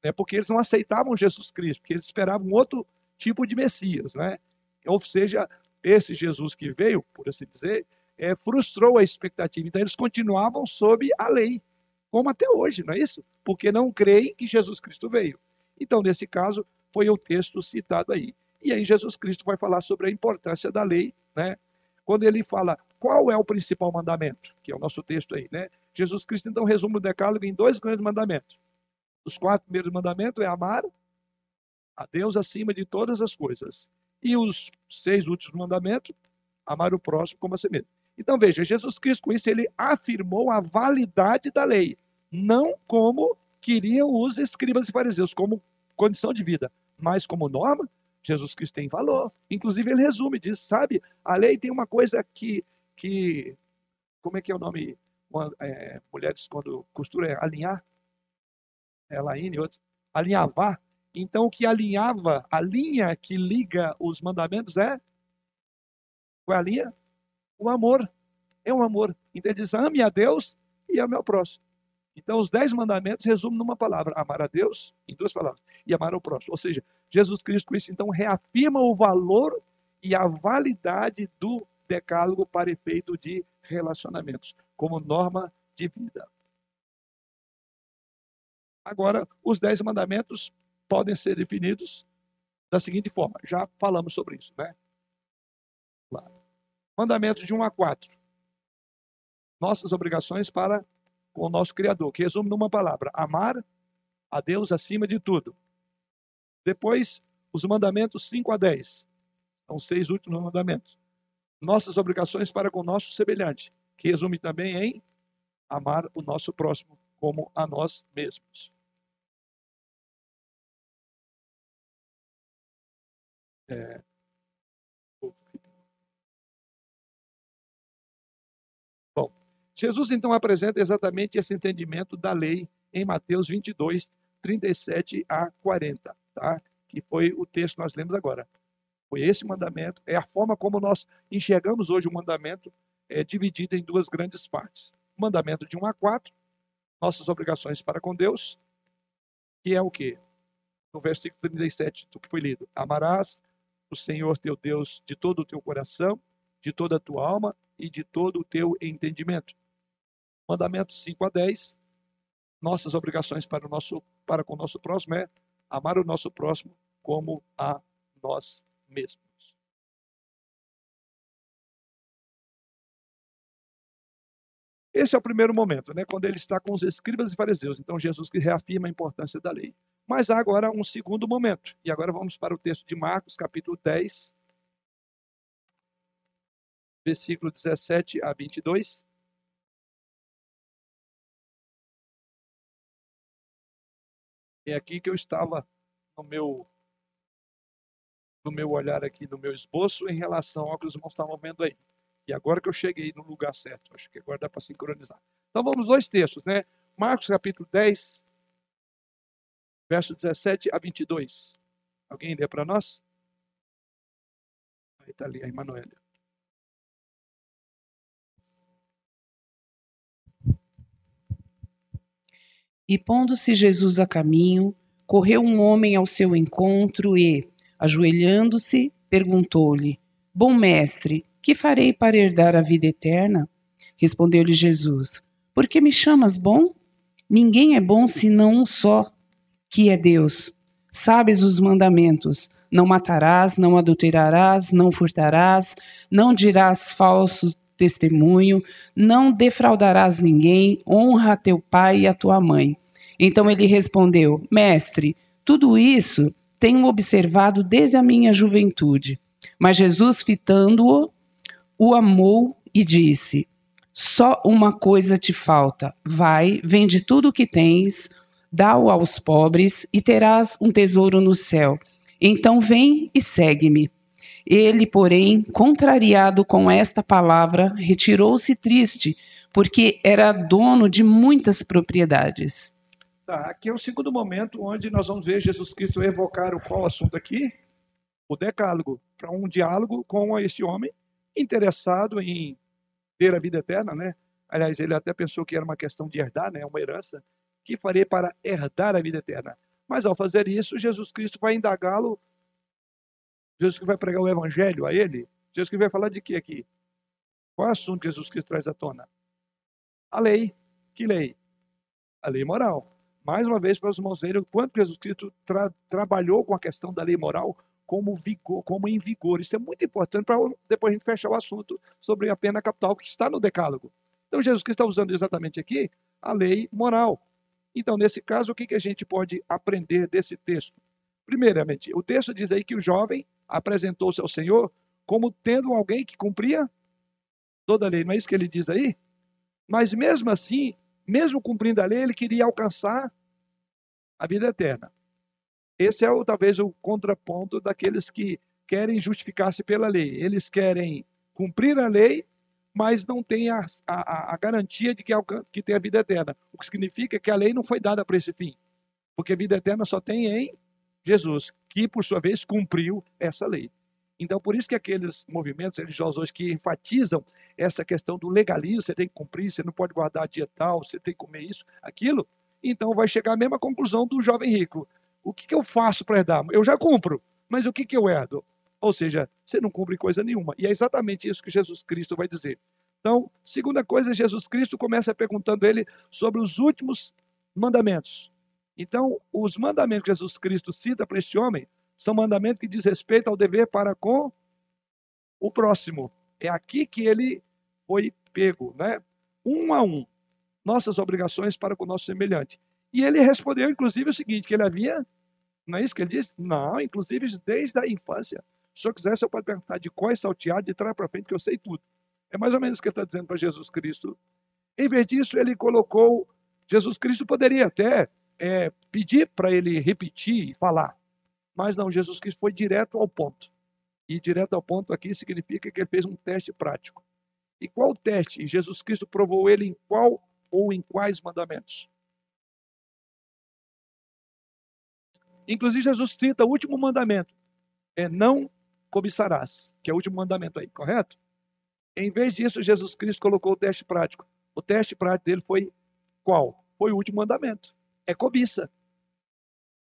Né? Porque eles não aceitavam Jesus Cristo, porque eles esperavam outro tipo de Messias. Né? Ou seja, esse Jesus que veio, por assim dizer, é, frustrou a expectativa. Então, eles continuavam sob a lei, como até hoje, não é isso? Porque não creem que Jesus Cristo veio. Então, nesse caso, foi o texto citado aí. E aí Jesus Cristo vai falar sobre a importância da lei, né? Quando ele fala qual é o principal mandamento, que é o nosso texto aí, né? Jesus Cristo então resume o decálogo em dois grandes mandamentos. Os quatro primeiros mandamentos é amar a Deus acima de todas as coisas. E os seis últimos mandamentos, amar o próximo como a si mesmo. Então veja, Jesus Cristo com isso ele afirmou a validade da lei, não como queriam os escribas e fariseus, como condição de vida, mas como norma Jesus Cristo tem valor. Inclusive, ele resume, diz, sabe, a lei tem uma coisa que, que como é que é o nome? É, mulheres, quando costura, é alinhar, é e outros, alinhavar. Então, o que alinhava, a linha que liga os mandamentos é, qual é a linha? O amor. É um amor. Então, ele diz, ame a Deus e ame ao próximo. Então, os dez mandamentos resumem numa palavra: amar a Deus, em duas palavras, e amar ao próximo. Ou seja, Jesus Cristo, com isso, então, reafirma o valor e a validade do decálogo para efeito de relacionamentos, como norma de vida. Agora, os dez mandamentos podem ser definidos da seguinte forma: já falamos sobre isso, né? Mandamentos de 1 a 4. Nossas obrigações para com o nosso Criador, que resume numa palavra: amar a Deus acima de tudo. Depois, os mandamentos 5 a 10. São seis últimos mandamentos. Nossas obrigações para com o nosso semelhante, que resume também em amar o nosso próximo como a nós mesmos. É... Jesus então apresenta exatamente esse entendimento da lei em Mateus 22, 37 a 40 tá? que foi o texto que nós lemos agora. Foi esse mandamento, é a forma como nós enxergamos hoje o mandamento é dividido em duas grandes partes. O mandamento de 1 a 4, nossas obrigações para com Deus, que é o quê? No versículo 37 do que foi lido. Amarás o Senhor teu Deus de todo o teu coração, de toda a tua alma e de todo o teu entendimento. Mandamento 5 a 10, nossas obrigações para, o nosso, para com o nosso próximo é amar o nosso próximo como a nós mesmos. Esse é o primeiro momento, né, quando ele está com os escribas e fariseus. Então, Jesus que reafirma a importância da lei. Mas há agora um segundo momento. E agora vamos para o texto de Marcos, capítulo 10, versículo 17 a 22. É aqui que eu estava no meu no meu olhar aqui, no meu esboço, em relação ao que os irmãos estavam vendo aí. E agora que eu cheguei no lugar certo, acho que agora dá para sincronizar. Então vamos dois textos, né? Marcos capítulo 10, verso 17 a 22. Alguém lê para nós? Aí está ali a Emanuela. E pondo-se Jesus a caminho, correu um homem ao seu encontro e, ajoelhando-se, perguntou-lhe: Bom mestre, que farei para herdar a vida eterna? Respondeu-lhe Jesus: Por que me chamas bom? Ninguém é bom senão um só, que é Deus. Sabes os mandamentos: não matarás, não adulterarás, não furtarás, não dirás falso testemunho, não defraudarás ninguém, honra teu pai e a tua mãe. Então ele respondeu: Mestre, tudo isso tenho observado desde a minha juventude. Mas Jesus, fitando-o, o amou e disse: Só uma coisa te falta. Vai, vende tudo o que tens, dá-o aos pobres e terás um tesouro no céu. Então vem e segue-me. Ele, porém, contrariado com esta palavra, retirou-se triste, porque era dono de muitas propriedades. Tá, aqui é o segundo momento onde nós vamos ver Jesus Cristo evocar o qual assunto aqui? O decálogo, para um diálogo com este homem interessado em ter a vida eterna, né? Aliás, ele até pensou que era uma questão de herdar, né? Uma herança. Que farei para herdar a vida eterna? Mas ao fazer isso, Jesus Cristo vai indagá-lo. Jesus que vai pregar o evangelho a ele. Jesus que vai falar de que aqui? Qual é o assunto que Jesus Cristo traz à tona? A lei. Que lei? A lei moral. Mais uma vez, para os irmãos verem o quanto Jesus Cristo tra trabalhou com a questão da lei moral como, vigor, como em vigor. Isso é muito importante para depois a gente fechar o assunto sobre a pena capital que está no decálogo. Então, Jesus Cristo está usando exatamente aqui a lei moral. Então, nesse caso, o que, que a gente pode aprender desse texto? Primeiramente, o texto diz aí que o jovem apresentou-se ao Senhor como tendo alguém que cumpria toda a lei. Não é isso que ele diz aí? Mas mesmo assim, mesmo cumprindo a lei, ele queria alcançar a vida eterna. Esse é talvez o contraponto daqueles que querem justificar-se pela lei. Eles querem cumprir a lei, mas não tem a, a, a garantia de que, que tem a vida eterna. O que significa que a lei não foi dada para esse fim. Porque a vida eterna só tem em Jesus, que por sua vez cumpriu essa lei. Então, por isso que aqueles movimentos religiosos que enfatizam essa questão do legalismo, você tem que cumprir, você não pode guardar dia tal, você tem que comer isso, aquilo, então vai chegar à mesma conclusão do jovem rico. O que, que eu faço para herdar? Eu já cumpro, mas o que, que eu herdo? Ou seja, você não cumpre coisa nenhuma. E é exatamente isso que Jesus Cristo vai dizer. Então, segunda coisa, Jesus Cristo começa perguntando ele sobre os últimos mandamentos. Então, os mandamentos que Jesus Cristo cita para este homem são mandamentos que diz respeito ao dever para com o próximo. É aqui que ele foi pego, né? Um a um. Nossas obrigações para com o nosso semelhante. E ele respondeu, inclusive, o seguinte: que ele havia. Não é isso que ele disse? Não, inclusive desde a infância. Se eu quiser, você pode perguntar de qual é salteado, de trás para frente, que eu sei tudo. É mais ou menos o que ele está dizendo para Jesus Cristo. Em vez disso, ele colocou. Jesus Cristo poderia até é, pedir para ele repetir e falar. Mas não, Jesus Cristo foi direto ao ponto. E direto ao ponto aqui significa que ele fez um teste prático. E qual teste? Jesus Cristo provou ele em qual ou em quais mandamentos? Inclusive, Jesus cita o último mandamento: é não cobiçarás, que é o último mandamento aí, correto? Em vez disso, Jesus Cristo colocou o teste prático. O teste prático dele foi qual? Foi o último mandamento. É cobiça.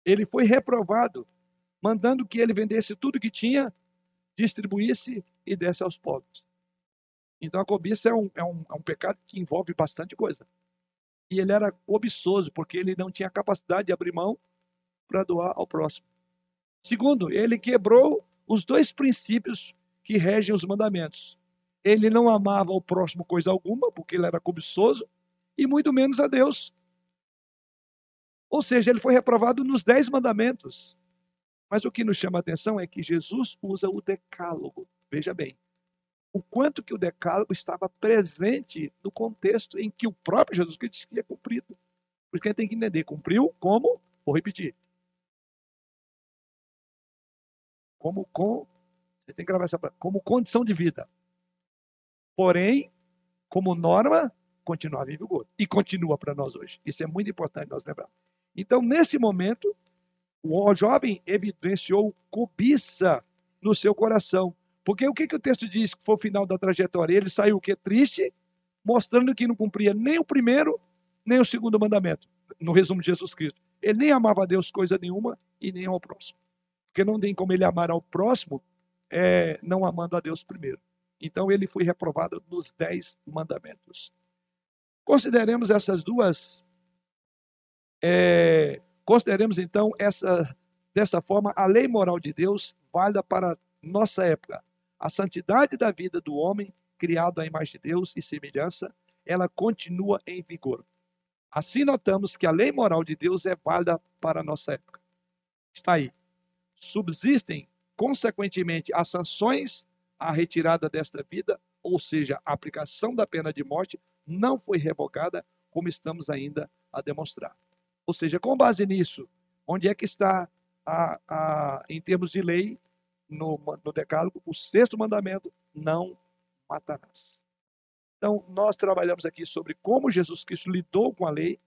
Ele foi reprovado, mandando que ele vendesse tudo que tinha, distribuísse e desse aos pobres. Então a cobiça é um, é um, é um pecado que envolve bastante coisa. E ele era cobiçoso, porque ele não tinha capacidade de abrir mão para doar ao próximo. Segundo, ele quebrou os dois princípios que regem os mandamentos. Ele não amava o próximo coisa alguma, porque ele era cobiçoso, e muito menos a Deus. Ou seja, ele foi reprovado nos dez mandamentos. Mas o que nos chama a atenção é que Jesus usa o decálogo. Veja bem, o quanto que o decálogo estava presente no contexto em que o próprio Jesus Cristo tinha cumprido. Porque a gente tem que entender, cumpriu como, vou repetir, como com, você tem que gravar essa como condição de vida. Porém, como norma, continuava em vigor. E continua para nós hoje. Isso é muito importante nós lembrarmos. Então, nesse momento, o jovem evidenciou cobiça no seu coração. Porque o que, que o texto diz que foi o final da trajetória? Ele saiu o que? Triste, mostrando que não cumpria nem o primeiro, nem o segundo mandamento. No resumo de Jesus Cristo. Ele nem amava a Deus coisa nenhuma e nem ao próximo. Porque não tem como ele amar ao próximo é, não amando a Deus primeiro. Então ele foi reprovado nos dez mandamentos. Consideremos essas duas. É, consideremos então essa dessa forma a lei moral de Deus válida para nossa época. A santidade da vida do homem criado à imagem de Deus e semelhança, ela continua em vigor. Assim notamos que a lei moral de Deus é válida para nossa época. Está aí. Subsistem, consequentemente, as sanções à retirada desta vida, ou seja, a aplicação da pena de morte, não foi revogada, como estamos ainda a demonstrar. Ou seja, com base nisso, onde é que está, a, a, em termos de lei, no, no Decálogo, o sexto mandamento: não matarás. Então, nós trabalhamos aqui sobre como Jesus Cristo lidou com a lei,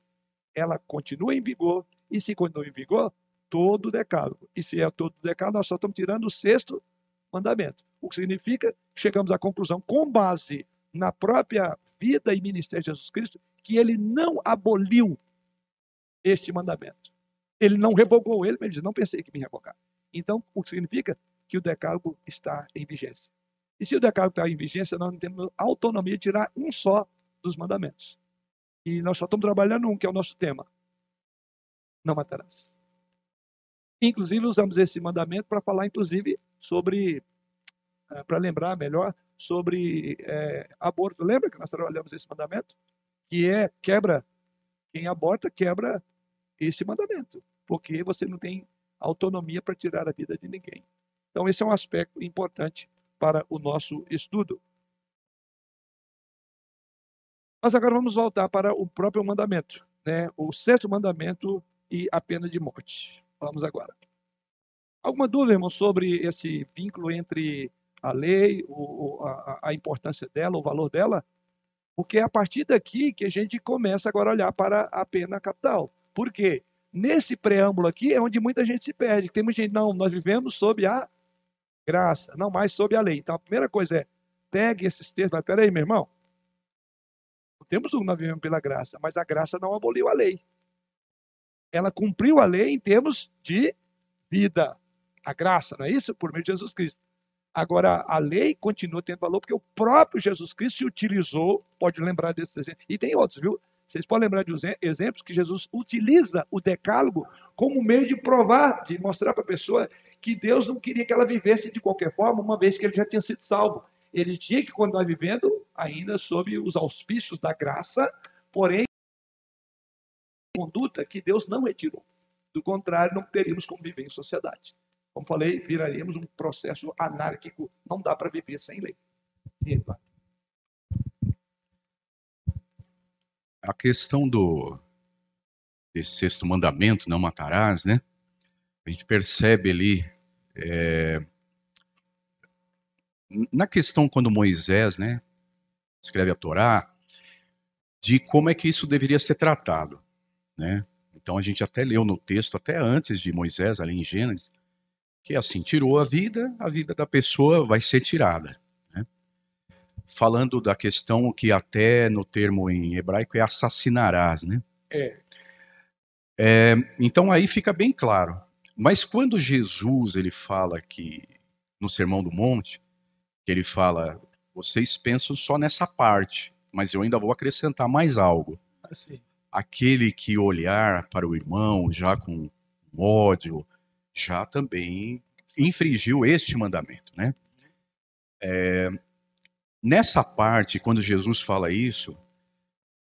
ela continua em vigor, e se continua em vigor, todo o decálogo. E se é todo o decálogo, nós só estamos tirando o sexto mandamento. O que significa que chegamos à conclusão, com base na própria vida e ministério de Jesus Cristo, que ele não aboliu este mandamento. Ele não revogou ele, mas ele diz, não pensei que me revogar. Então, o que significa que o decálogo está em vigência. E se o decálogo está em vigência, nós não temos autonomia de tirar um só dos mandamentos. E nós só estamos trabalhando um, que é o nosso tema. Não matarás. Inclusive, usamos esse mandamento para falar, inclusive, sobre, é, para lembrar melhor, sobre é, aborto. Lembra que nós trabalhamos esse mandamento? Que é quebra, quem aborta quebra esse mandamento, porque você não tem autonomia para tirar a vida de ninguém. Então, esse é um aspecto importante para o nosso estudo. Mas agora vamos voltar para o próprio mandamento, né? o sexto mandamento e a pena de morte. Vamos agora. Alguma dúvida, irmão, sobre esse vínculo entre a lei, o, a, a importância dela, o valor dela? Porque é a partir daqui que a gente começa agora a olhar para a pena capital. Por quê? Nesse preâmbulo aqui é onde muita gente se perde. Tem muita gente, não, nós vivemos sob a graça, não mais sob a lei. Então a primeira coisa é, pegue esses termos, mas peraí, meu irmão, não temos dúvida nós vivemos pela graça, mas a graça não aboliu a lei. Ela cumpriu a lei em termos de vida. A graça, não é isso? Por meio de Jesus Cristo. Agora, a lei continua tendo valor porque o próprio Jesus Cristo se utilizou, pode lembrar desses exemplos, e tem outros, viu? Vocês podem lembrar de exemplos que Jesus utiliza o decálogo como meio de provar, de mostrar para a pessoa que Deus não queria que ela vivesse de qualquer forma, uma vez que ele já tinha sido salvo. Ele tinha que continuar vivendo ainda sob os auspícios da graça, porém, conduta que Deus não retirou. Do contrário, não teríamos como viver em sociedade. Como falei, viraríamos um processo anárquico. Não dá para viver sem lei. Epa. A questão do desse sexto mandamento, não matarás, né? A gente percebe ali é, na questão quando Moisés, né, escreve a Torá, de como é que isso deveria ser tratado, né? Então a gente até leu no texto, até antes de Moisés, ali em Gênesis, que assim, tirou a vida, a vida da pessoa vai ser tirada. Falando da questão que até no termo em hebraico é assassinarás, né? É. é então aí fica bem claro. Mas quando Jesus ele fala que no Sermão do Monte, ele fala, vocês pensam só nessa parte, mas eu ainda vou acrescentar mais algo. Assim. Aquele que olhar para o irmão já com ódio, já também infringiu este mandamento, né? É, nessa parte, quando Jesus fala isso,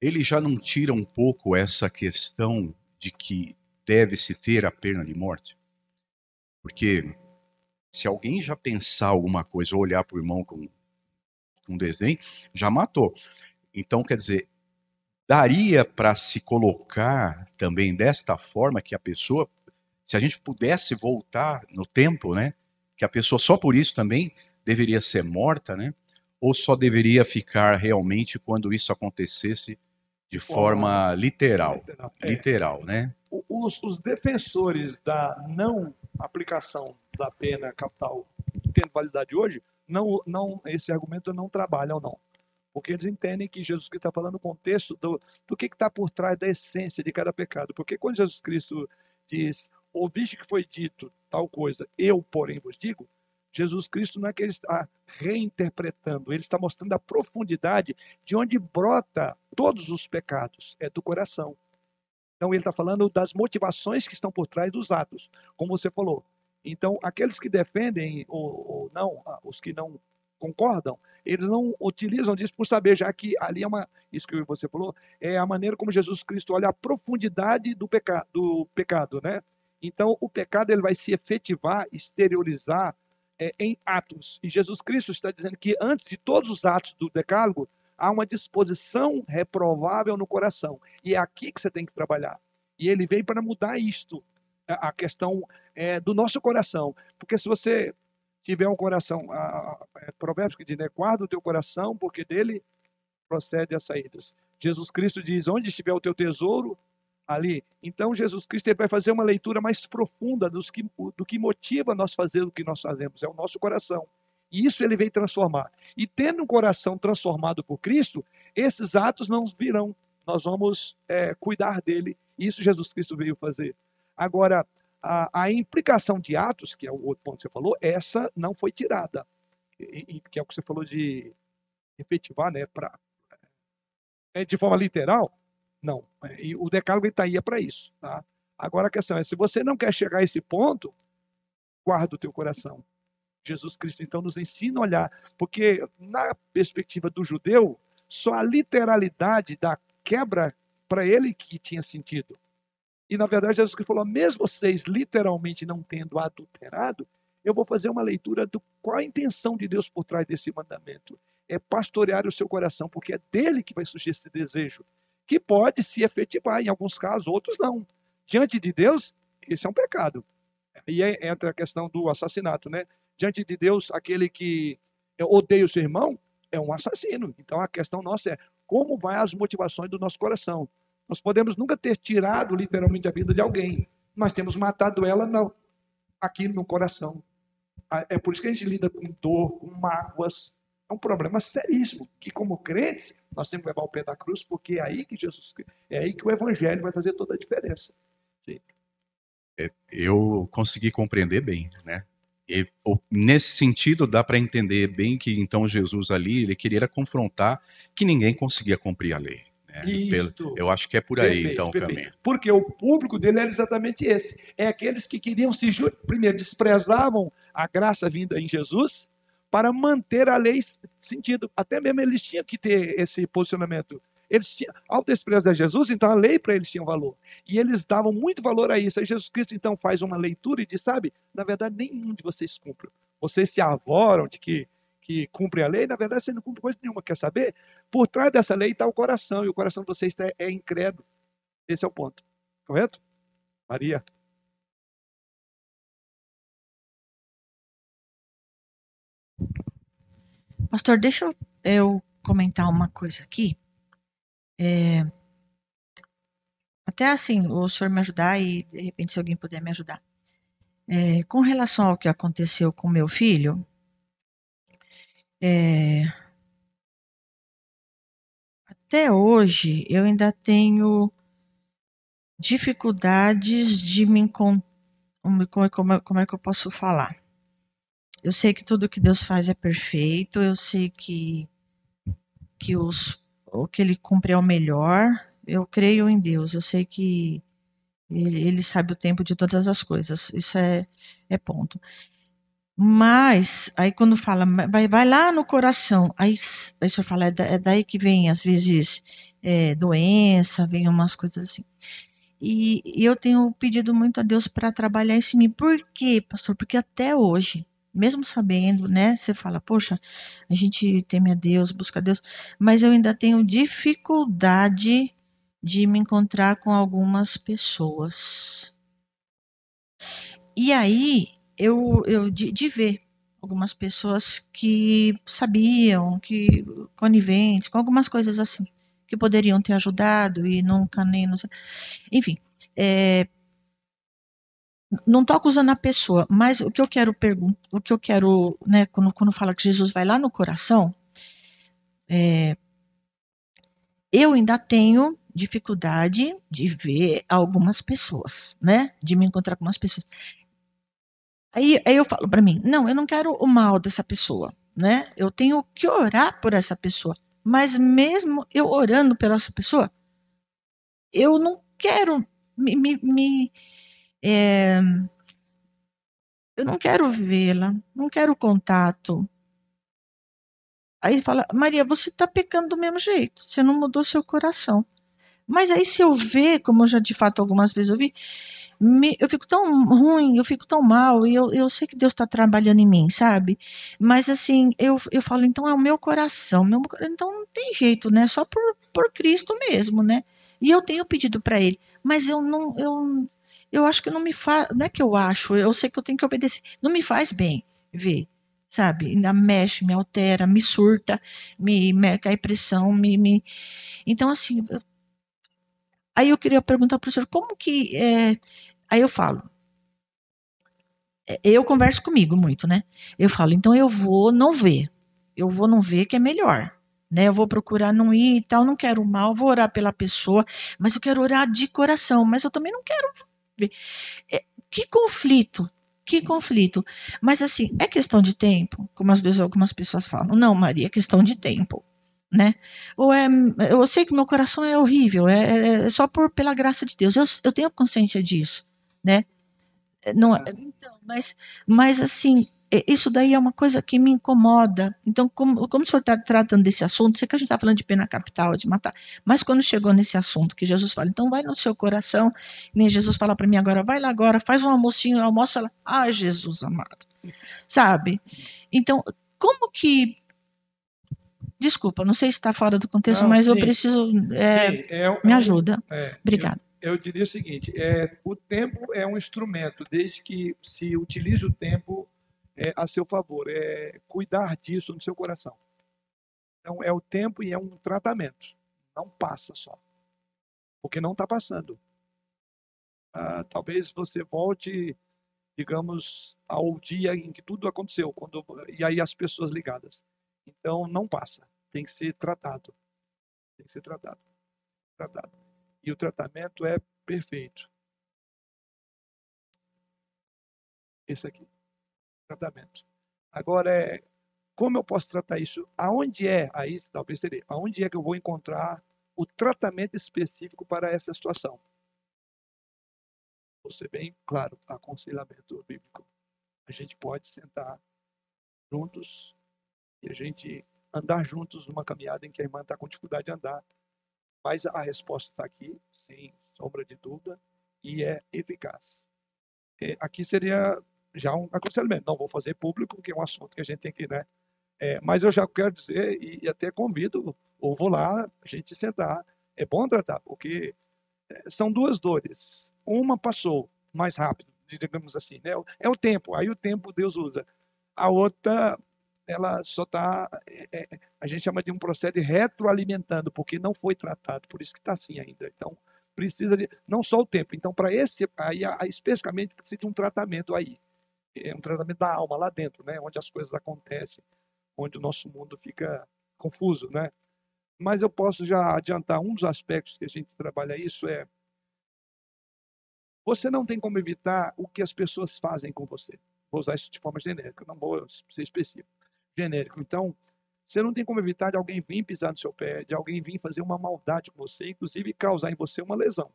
ele já não tira um pouco essa questão de que deve-se ter a pena de morte? Porque se alguém já pensar alguma coisa ou olhar para o irmão com, com desenho, já matou. Então, quer dizer, daria para se colocar também desta forma que a pessoa, se a gente pudesse voltar no tempo, né, que a pessoa só por isso também deveria ser morta, né? Ou só deveria ficar realmente quando isso acontecesse de forma literal, literal, é. literal né? Os, os, defensores da não aplicação da pena capital tendo validade hoje, não, não, esse argumento não trabalham não, porque eles entendem que Jesus Cristo está falando no contexto do, do que está por trás da essência de cada pecado. Porque quando Jesus Cristo diz, ouviste que foi dito tal coisa, eu, porém, vos digo, Jesus Cristo não é que ele está reinterpretando, ele está mostrando a profundidade de onde brota todos os pecados, é do coração. Então ele está falando das motivações que estão por trás dos atos, como você falou. Então aqueles que defendem ou, ou não, os que não concordam, eles não utilizam disso por saber, já que ali é uma, isso que você falou, é a maneira como Jesus Cristo olha a profundidade do, peca, do pecado, né? Então o pecado ele vai se efetivar, exteriorizar é, em atos. E Jesus Cristo está dizendo que antes de todos os atos do decálogo, há uma disposição reprovável no coração. E é aqui que você tem que trabalhar. E ele veio para mudar isto, a questão é, do nosso coração. Porque se você tiver um coração, a, a, é, Provérbios que diz, né, guarda o teu coração, porque dele procede as saídas. Jesus Cristo diz, onde estiver o teu tesouro, ali. Então, Jesus Cristo vai fazer uma leitura mais profunda dos que, do que motiva nós fazer o que nós fazemos, é o nosso coração. E isso ele veio transformar. E tendo um coração transformado por Cristo, esses atos não virão. Nós vamos é, cuidar dele. Isso Jesus Cristo veio fazer. Agora, a, a, implicação de atos, que é o outro ponto que você falou, essa não foi tirada. E, e, que é o que você falou de efetivar, né, pra, é, de forma literal, não. E o decálogo está aí é para isso. Tá? Agora a questão é, se você não quer chegar a esse ponto, guarda o teu coração. Jesus Cristo então nos ensina a olhar, porque na perspectiva do judeu, só a literalidade da quebra para ele que tinha sentido. E na verdade Jesus Cristo falou: mesmo vocês literalmente não tendo adulterado, eu vou fazer uma leitura do qual a intenção de Deus por trás desse mandamento. É pastorear o seu coração, porque é dele que vai surgir esse desejo que pode se efetivar em alguns casos, outros não. Diante de Deus, esse é um pecado. E entra a questão do assassinato, né? Diante de Deus, aquele que odeia o seu irmão é um assassino. Então a questão nossa é como vai as motivações do nosso coração. Nós podemos nunca ter tirado literalmente a vida de alguém, mas temos matado ela no, aqui no coração. Ah, é por isso que a gente lida com dor, com mágoas, é um problema seríssimo, que como crentes, nós temos que levar o pé da cruz, porque é aí que Jesus, é aí que o evangelho vai fazer toda a diferença. É, eu consegui compreender bem, né? E, nesse sentido, dá para entender bem que então Jesus ali, ele queria confrontar que ninguém conseguia cumprir a lei. Pelo, eu acho que é por aí, perfeito, então, perfeito. o caminho. Porque o público dele era exatamente esse. É aqueles que queriam se... Primeiro, desprezavam a graça vinda em Jesus, para manter a lei sentido. Até mesmo eles tinham que ter esse posicionamento. Eles tinham, ao desprezar Jesus, então a lei para eles tinha valor. E eles davam muito valor a isso. Aí Jesus Cristo então faz uma leitura e diz: sabe, na verdade, nenhum de vocês cumpre. Vocês se arvoram de que, que cumpre a lei, na verdade, você não cumpre coisa nenhuma. Quer saber? Por trás dessa lei está o coração, e o coração de vocês é, é incrédulo. Esse é o ponto. Correto? Maria. Pastor, deixa eu, comentar uma coisa aqui. É, até assim, o senhor me ajudar e de repente se alguém puder me ajudar. É, com relação ao que aconteceu com meu filho, é, até hoje eu ainda tenho dificuldades de me encontrar. Como, como, como é que eu posso falar? Eu sei que tudo que Deus faz é perfeito, eu sei que, que os, o que Ele cumpre é o melhor. Eu creio em Deus, eu sei que Ele, ele sabe o tempo de todas as coisas, isso é, é ponto. Mas, aí quando fala, vai, vai lá no coração, aí, aí o senhor fala, é, da, é daí que vem, às vezes, é, doença, vem umas coisas assim. E, e eu tenho pedido muito a Deus para trabalhar isso em mim. Por quê, pastor? Porque até hoje, mesmo sabendo, né? Você fala, poxa, a gente teme a Deus, busca a Deus, mas eu ainda tenho dificuldade de me encontrar com algumas pessoas. E aí, eu, eu de, de ver algumas pessoas que sabiam, que coniventes, com algumas coisas assim, que poderiam ter ajudado e nunca nem. Não sei. Enfim, é, não estou acusando a pessoa, mas o que eu quero perguntar, o que eu quero, né, quando, quando fala que Jesus vai lá no coração, é, eu ainda tenho dificuldade de ver algumas pessoas, né? De me encontrar com umas pessoas. Aí, aí eu falo para mim, não, eu não quero o mal dessa pessoa, né? Eu tenho que orar por essa pessoa. Mas mesmo eu orando pela essa pessoa, eu não quero me, me, me é, eu não quero vê-la, não quero contato. Aí fala, Maria, você está pecando do mesmo jeito, você não mudou seu coração. Mas aí se eu ver, como eu já de fato algumas vezes eu vi, me, eu fico tão ruim, eu fico tão mal, e eu, eu sei que Deus está trabalhando em mim, sabe? Mas assim, eu, eu falo, então é o meu coração, meu, então não tem jeito, né? Só por, por Cristo mesmo, né? E eu tenho pedido para Ele, mas eu não, eu, eu acho que não me faz, não é que eu acho, eu sei que eu tenho que obedecer, não me faz bem ver, sabe? Ainda mexe, me altera, me surta, me, me cai pressão, me, me... Então, assim, eu Aí eu queria perguntar para o senhor como que. É... Aí eu falo. É, eu converso comigo muito, né? Eu falo, então eu vou não ver. Eu vou não ver que é melhor. Né? Eu vou procurar não ir e tal, não quero mal, vou orar pela pessoa, mas eu quero orar de coração, mas eu também não quero que conflito, que conflito. Mas assim, é questão de tempo, como às vezes algumas pessoas falam. Não, Maria, é questão de tempo né? Ou é, eu sei que meu coração é horrível, é, é, é só por pela graça de Deus. Eu, eu tenho consciência disso, né? É, não, é, então, mas, mas assim, isso daí é uma coisa que me incomoda. Então, como, como o senhor está tratando desse assunto, sei que a gente está falando de pena capital, de matar, mas quando chegou nesse assunto, que Jesus fala, então vai no seu coração, nem Jesus fala para mim agora, vai lá agora, faz um almocinho, almoça lá. Ah, Jesus amado. Sabe? Então, como que Desculpa, não sei se está fora do contexto, não, mas sim. eu preciso. É, sim, é, me é ajuda. É, Obrigada. Eu, eu, diria o seguinte: é, o tempo é um instrumento, desde que se utilize o tempo é, a seu favor, é cuidar disso no seu coração. Então, é o tempo e é um tratamento. Não passa só. Porque não está passando. Ah, talvez você volte, digamos, ao dia em que tudo aconteceu, quando, e aí as pessoas ligadas. Então, não passa. Tem que ser tratado. Tem que ser tratado. tratado. E o tratamento é perfeito. Esse aqui. Tratamento. Agora, é, como eu posso tratar isso? Aonde é, aí talvez seria, aonde é que eu vou encontrar o tratamento específico para essa situação? Vou ser bem claro, aconselhamento bíblico. A gente pode sentar juntos e a gente andar juntos numa caminhada em que a irmã está com dificuldade de andar. Mas a resposta está aqui, sem sombra de dúvida, e é eficaz. É, aqui seria já um aconselhamento. Não vou fazer público, que é um assunto que a gente tem que, né? É, mas eu já quero dizer, e, e, até convido, ou vou lá, a gente sentar. É bom tratar, porque é, são duas dores. Uma passou mais rápido, digamos assim, né? É o tempo, aí o tempo Deus usa. A outra ela só está, é, é, a gente chama de um processo de retroalimentando, porque não foi tratado, por isso que está assim ainda. Então, precisa de, não só o tempo. Então, para esse, aí, especificamente, precisa de um tratamento aí. É um tratamento da alma lá dentro, né? Onde as coisas acontecem, onde o nosso mundo fica confuso, né? Mas eu posso já adiantar um dos aspectos que a gente trabalha isso é você não tem como evitar o que as pessoas fazem com você. Vou usar isso de forma genérica, não vou ser específico genérico. Então, você não tem como evitar de alguém vir pisar no seu pé, de alguém vir fazer uma maldade com você, inclusive causar em você uma lesão.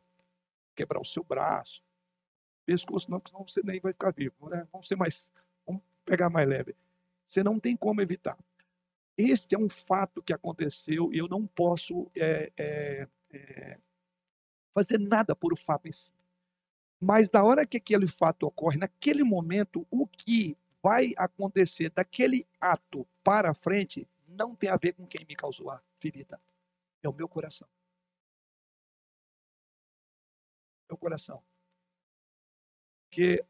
Quebrar o seu braço, pescoço, não, senão você nem vai ficar vivo. Né? Vamos ser mais, vamos pegar mais leve. Você não tem como evitar. Este é um fato que aconteceu e eu não posso é, é, é, fazer nada por o fato em si. Mas da hora que aquele fato ocorre, naquele momento, o que vai acontecer daquele ato para frente não tem a ver com quem me causou a ferida. É o meu coração. Meu coração. Que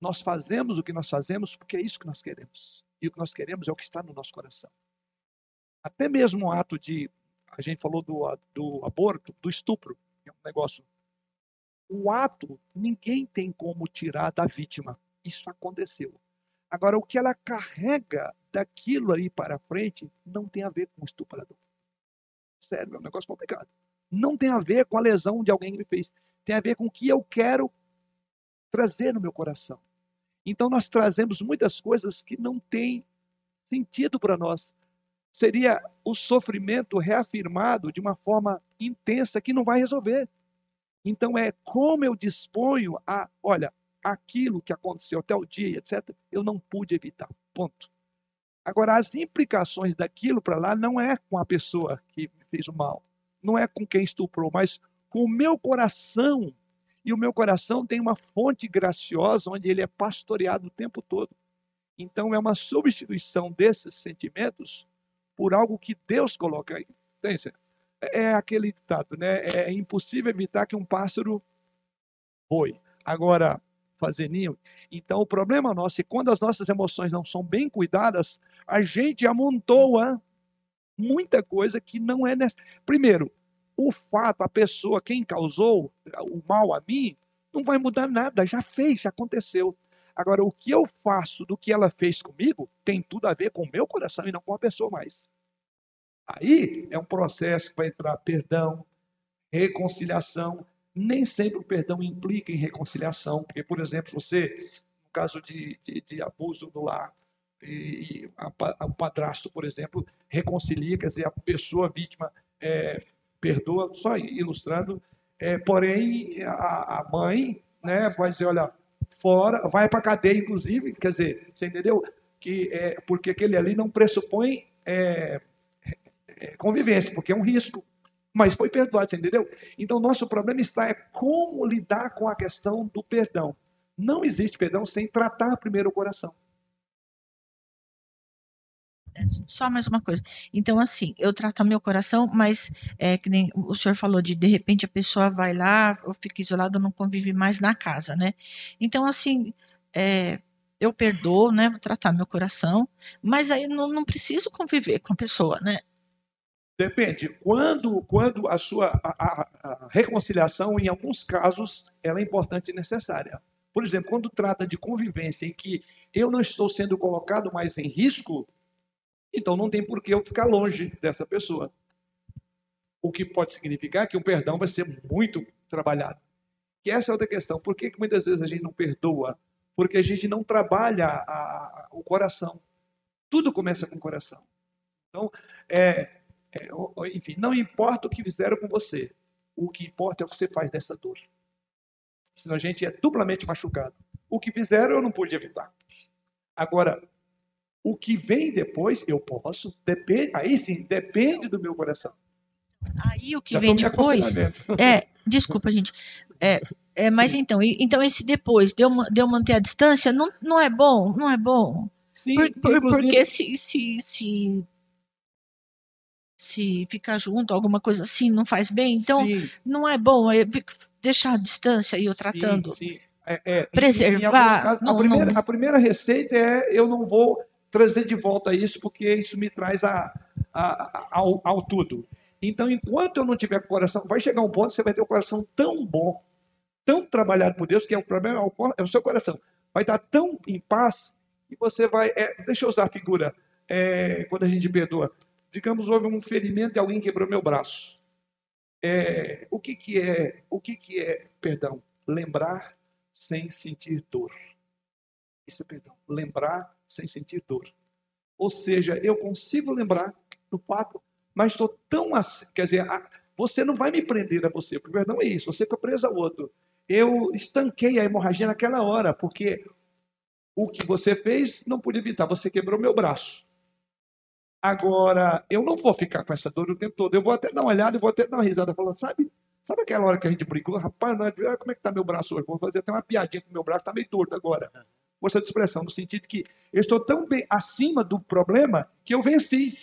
nós fazemos o que nós fazemos porque é isso que nós queremos. E o que nós queremos é o que está no nosso coração. Até mesmo o ato de, a gente falou do, do aborto, do estupro, é um negócio. O ato, ninguém tem como tirar da vítima. Isso aconteceu. Agora, o que ela carrega daquilo ali para frente não tem a ver com o estuprador. Sério, é um negócio complicado. Não tem a ver com a lesão de alguém que me fez. Tem a ver com o que eu quero trazer no meu coração. Então nós trazemos muitas coisas que não têm sentido para nós. Seria o sofrimento reafirmado de uma forma intensa que não vai resolver. Então é como eu disponho a, olha, aquilo que aconteceu até o dia, etc., eu não pude evitar. Ponto. Agora, as implicações daquilo para lá não é com a pessoa que me fez o mal, não é com quem estuprou, mas com o meu coração. E o meu coração tem uma fonte graciosa onde ele é pastoreado o tempo todo. Então, é uma substituição desses sentimentos por algo que Deus coloca aí. Entende? É aquele ditado, né? É impossível evitar que um pássaro voe. Agora, fazer ninho. Então, o problema nosso é quando as nossas emoções não são bem cuidadas, a gente amontoa muita coisa que não é necessária. Primeiro, o fato, a pessoa, quem causou o mal a mim, não vai mudar nada, já fez, já aconteceu. Agora, o que eu faço do que ela fez comigo tem tudo a ver com o meu coração e não com a pessoa mais. Aí é um processo vai entrar perdão, reconciliação. Nem sempre o perdão implica em reconciliação, porque, por exemplo, você, no caso de, de, de abuso do lar, e, o padrasto, por exemplo, reconcilia, quer dizer, a pessoa vítima é, perdoa, só ilustrando, é, porém a, a, mãe né, vai dizer, olha, fora, vai para a cadeia, inclusive, quer dizer, você entendeu? Que, é, porque aquele ali não pressupõe é, é, convivência, porque é um risco, mas foi perdoado, você entendeu? Então, nosso problema está é como lidar com a questão do perdão. Não existe perdão sem tratar primeiro o coração. Só mais uma coisa. Então, assim, eu trato meu coração, mas é que nem o senhor falou de de repente a pessoa vai lá, ou fica isolada, não convive mais na casa, né? Então, assim, é, eu perdoo, né? Vou tratar meu coração, mas aí não, não preciso conviver com a pessoa, né? Depende. Quando, quando a sua a, a, reconciliação, em alguns casos, ela é importante e necessária. Por exemplo, quando trata de convivência em que eu não estou sendo colocado mais em risco, então não tem por que eu ficar longe dessa pessoa. O que pode significar que o perdão vai ser muito trabalhado. Que essa é outra questão. Por que, que muitas vezes a gente não perdoa? Porque a gente não trabalha a, a, o coração. Tudo começa com o coração. Então, é, é, enfim, não importa o que fizeram com você. O que importa é o que você faz dessa dor. Senão a gente é duplamente machucado. O que fizeram eu não pude evitar. Agora, o que vem depois, eu posso. Depende, aí sim, depende do meu coração. Aí o que Já vem depois. É, desculpa, gente. É, é, mas sim. então, então esse depois, de eu, de eu manter a distância, não, não é bom, não é bom. Sim, por, por, porque se, se, se, se ficar junto, alguma coisa assim, não faz bem, então sim. não é bom é deixar a distância e eu tratando. Sim, sim. É, é, preservar. Casos, não, a, primeira, não... a primeira receita é eu não vou trazer de volta isso, porque isso me traz a, a, ao, ao tudo. Então, enquanto eu não tiver coração, vai chegar um ponto que você vai ter um coração tão bom, tão trabalhado por Deus, que é o problema é o, é o seu coração. Vai estar tão em paz que você vai. É, deixa eu usar a figura é, quando a gente perdoa. Digamos, houve um ferimento e alguém quebrou meu braço. É, o que, que é o que, que é perdão? Lembrar sem sentir dor. Isso é perdão. Lembrar sem sentir dor. Ou seja, eu consigo lembrar do fato, mas estou tão assim, quer dizer, você não vai me prender a você, porque perdão é isso, você fica preso ao outro. Eu estanquei a hemorragia naquela hora, porque o que você fez não pude evitar, você quebrou meu braço. Agora, eu não vou ficar com essa dor o tempo todo, eu vou até dar uma olhada, eu vou até dar uma risada, falando, sabe, sabe aquela hora que a gente brigou? Rapaz, não, como é que está meu braço hoje? Vou fazer até uma piadinha com meu braço, está meio torto agora força de expressão, no sentido que eu estou tão bem acima do problema que eu venci.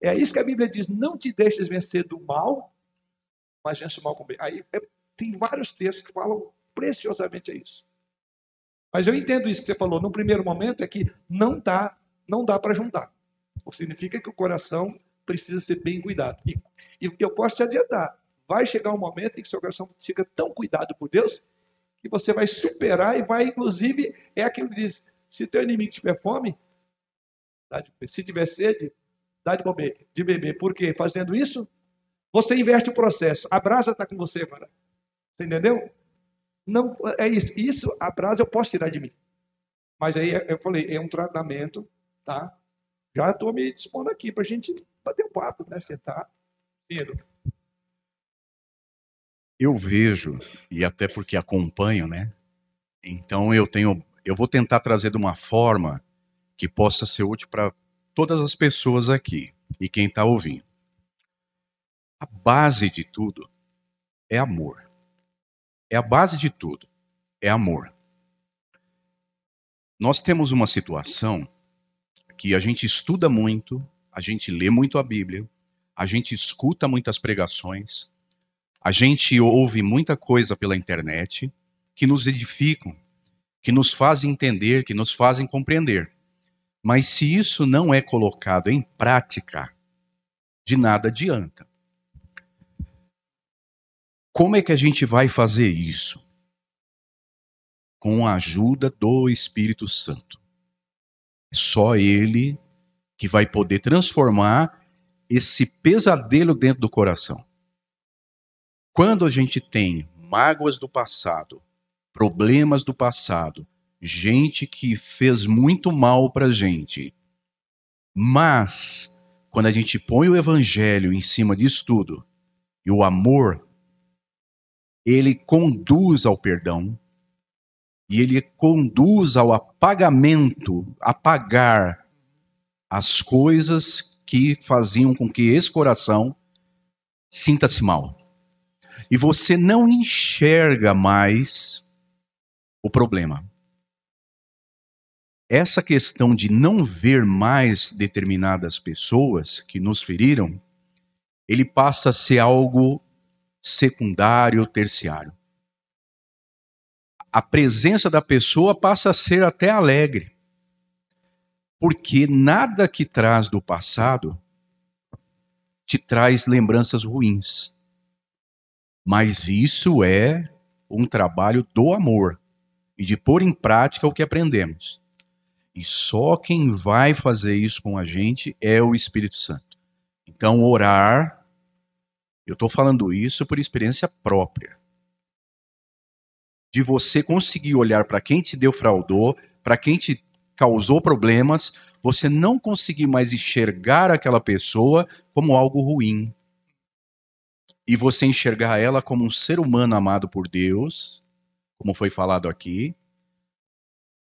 É isso que a Bíblia diz: não te deixes vencer do mal, mas vence o mal com bem. Aí é, tem vários textos que falam preciosamente isso. Mas eu entendo isso que você falou no primeiro momento, é que não dá, não dá para juntar. O que significa que o coração precisa ser bem cuidado. E, e eu posso te adiantar, vai chegar um momento em que seu coração fica tão cuidado por Deus que você vai superar e vai, inclusive, é aquilo que diz: se teu inimigo tiver fome, de, se tiver sede, dá de beber, de beber. Por quê? Fazendo isso, Você inverte o processo. A brasa está com você agora. Você entendeu? Não, é isso. Isso, a brasa eu posso tirar de mim. Mas aí eu falei, é um tratamento, tá? Já estou me dispondo aqui para a gente bater um papo, né? Sentar. Cedo. Eu vejo, e até porque acompanho, né? Então eu tenho, eu vou tentar trazer de uma forma que possa ser útil para todas as pessoas aqui e quem está ouvindo. A base de tudo é amor. É a base de tudo. É amor. Nós temos uma situação que a gente estuda muito, a gente lê muito a Bíblia, a gente escuta muitas pregações, a gente ouve muita coisa pela internet que nos edificam, que nos fazem entender, que nos fazem compreender. Mas se isso não é colocado em prática, de nada adianta. Como é que a gente vai fazer isso? Com a ajuda do Espírito Santo. É só Ele que vai poder transformar esse pesadelo dentro do coração. Quando a gente tem mágoas do passado, problemas do passado, gente que fez muito mal para gente, mas quando a gente põe o evangelho em cima disso tudo e o amor ele conduz ao perdão e ele conduz ao apagamento, apagar as coisas que faziam com que esse coração sinta-se mal. E você não enxerga mais o problema. Essa questão de não ver mais determinadas pessoas que nos feriram, ele passa a ser algo secundário, terciário. A presença da pessoa passa a ser até alegre. Porque nada que traz do passado te traz lembranças ruins. Mas isso é um trabalho do amor e de pôr em prática o que aprendemos. E só quem vai fazer isso com a gente é o Espírito Santo. Então, orar eu estou falando isso por experiência própria. De você conseguir olhar para quem te defraudou, para quem te causou problemas, você não conseguir mais enxergar aquela pessoa como algo ruim. E você enxergar ela como um ser humano amado por Deus, como foi falado aqui,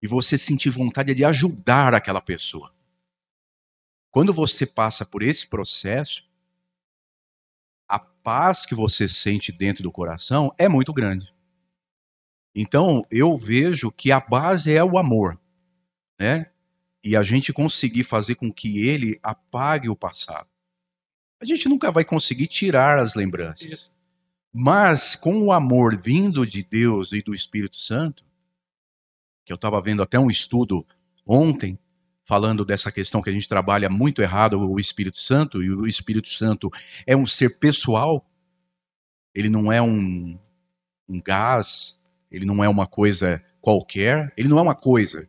e você sentir vontade de ajudar aquela pessoa. Quando você passa por esse processo, a paz que você sente dentro do coração é muito grande. Então, eu vejo que a base é o amor, né? E a gente conseguir fazer com que ele apague o passado. A gente nunca vai conseguir tirar as lembranças. Mas com o amor vindo de Deus e do Espírito Santo, que eu estava vendo até um estudo ontem, falando dessa questão que a gente trabalha muito errado o Espírito Santo, e o Espírito Santo é um ser pessoal, ele não é um, um gás, ele não é uma coisa qualquer, ele não é uma coisa,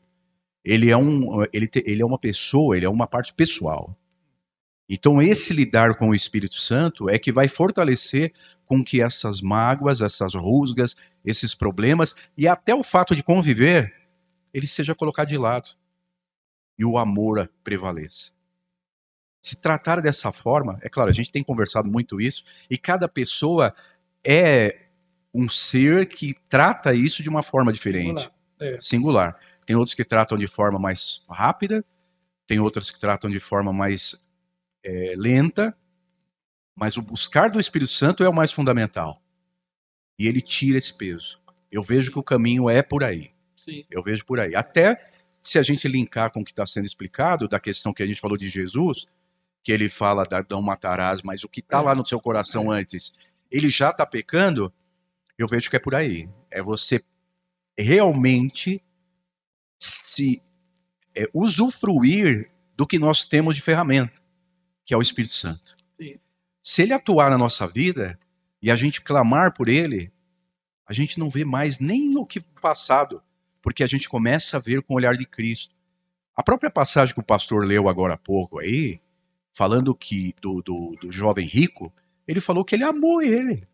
ele é, um, ele, te, ele é uma pessoa, ele é uma parte pessoal. Então, esse lidar com o Espírito Santo é que vai fortalecer com que essas mágoas, essas rusgas, esses problemas e até o fato de conviver, ele seja colocado de lado e o amor prevaleça. Se tratar dessa forma, é claro, a gente tem conversado muito isso, e cada pessoa é um ser que trata isso de uma forma diferente. Singular. É. Singular. Tem outros que tratam de forma mais rápida, tem outros que tratam de forma mais é, lenta, mas o buscar do Espírito Santo é o mais fundamental. E ele tira esse peso. Eu vejo que o caminho é por aí. Sim. Eu vejo por aí. Até se a gente linkar com o que está sendo explicado, da questão que a gente falou de Jesus, que ele fala da não matarás, mas o que está lá no seu coração antes, ele já está pecando, eu vejo que é por aí. É você realmente se é, usufruir do que nós temos de ferramenta, que é o Espírito Santo. Sim. Se ele atuar na nossa vida e a gente clamar por ele, a gente não vê mais nem o que passado porque a gente começa a ver com o olhar de Cristo. A própria passagem que o pastor leu agora há pouco aí, falando que do, do, do jovem rico, Ele falou que ele amou ele.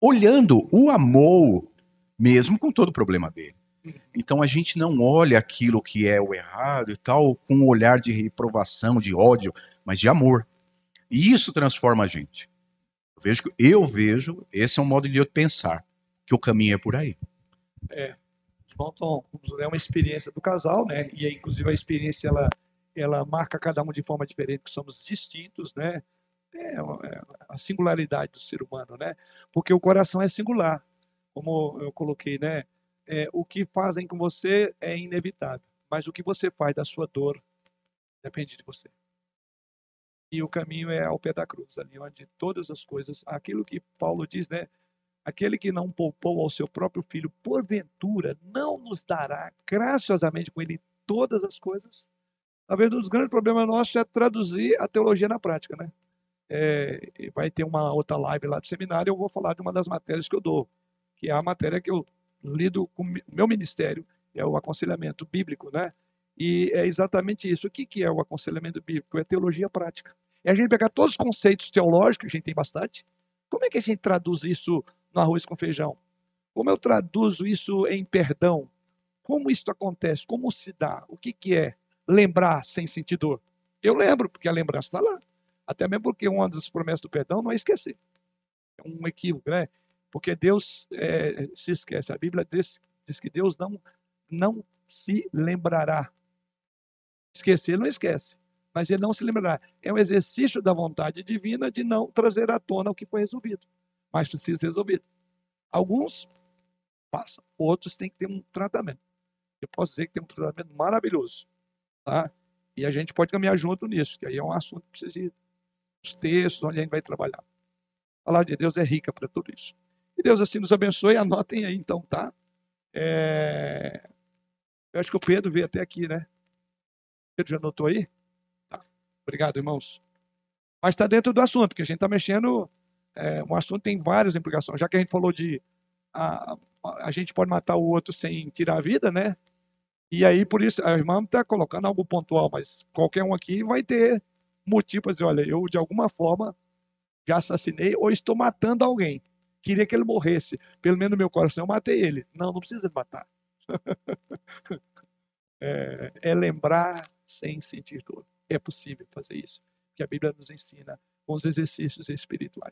Olhando, o amou, mesmo com todo o problema dele. Então a gente não olha aquilo que é o errado e tal com um olhar de reprovação, de ódio, mas de amor. E isso transforma a gente. Eu vejo, eu vejo esse é um modo de eu pensar, que o caminho é por aí. É, Tom, é uma experiência do casal, né? E inclusive a experiência ela ela marca cada um de forma diferente, que somos distintos, né? É, é a singularidade do ser humano, né? Porque o coração é singular, como eu coloquei, né? É, o que fazem com você é inevitável, mas o que você faz da sua dor depende de você. E o caminho é ao pé da cruz, ali onde todas as coisas, aquilo que Paulo diz, né? Aquele que não poupou ao seu próprio filho, porventura, não nos dará graciosamente com ele todas as coisas? Talvez um dos grandes problemas nossos é traduzir a teologia na prática, né? É, vai ter uma outra live lá do seminário, eu vou falar de uma das matérias que eu dou, que é a matéria que eu lido com o meu ministério, é o aconselhamento bíblico, né? E é exatamente isso. O que, que é o aconselhamento bíblico? É teologia prática. É a gente pegar todos os conceitos teológicos, que a gente tem bastante. Como é que a gente traduz isso no arroz com feijão? Como eu traduzo isso em perdão? Como isso acontece? Como se dá? O que, que é lembrar sem sentir dor? Eu lembro, porque a lembrança está lá. Até mesmo porque uma das promessas do perdão não é esquecer. É um equívoco, né? Porque Deus é, se esquece. A Bíblia diz, diz que Deus não, não se lembrará. Esquecer, ele não esquece. Mas ele não se lembrará. É um exercício da vontade divina de não trazer à tona o que foi resolvido. Mas precisa ser resolvido. Alguns passam, outros têm que ter um tratamento. Eu posso dizer que tem um tratamento maravilhoso. Tá? E a gente pode caminhar junto nisso, que aí é um assunto que precisa de os textos, onde a gente vai trabalhar. A palavra de Deus é rica para tudo isso. E Deus assim nos abençoe. Anotem aí então, tá? É... Eu acho que o Pedro veio até aqui, né? Pedro já anotou aí? Tá. Obrigado, irmãos. Mas está dentro do assunto, porque a gente está mexendo. É, um assunto tem várias implicações. Já que a gente falou de a, a gente pode matar o outro sem tirar a vida, né? E aí, por isso, a irmã está colocando algo pontual, mas qualquer um aqui vai ter motivo para dizer: olha, eu de alguma forma já assassinei ou estou matando alguém. Queria que ele morresse. Pelo menos no meu coração eu matei ele. Não, não precisa matar. é, é lembrar sem sentir dor. É possível fazer isso. Que a Bíblia nos ensina com os exercícios espirituais.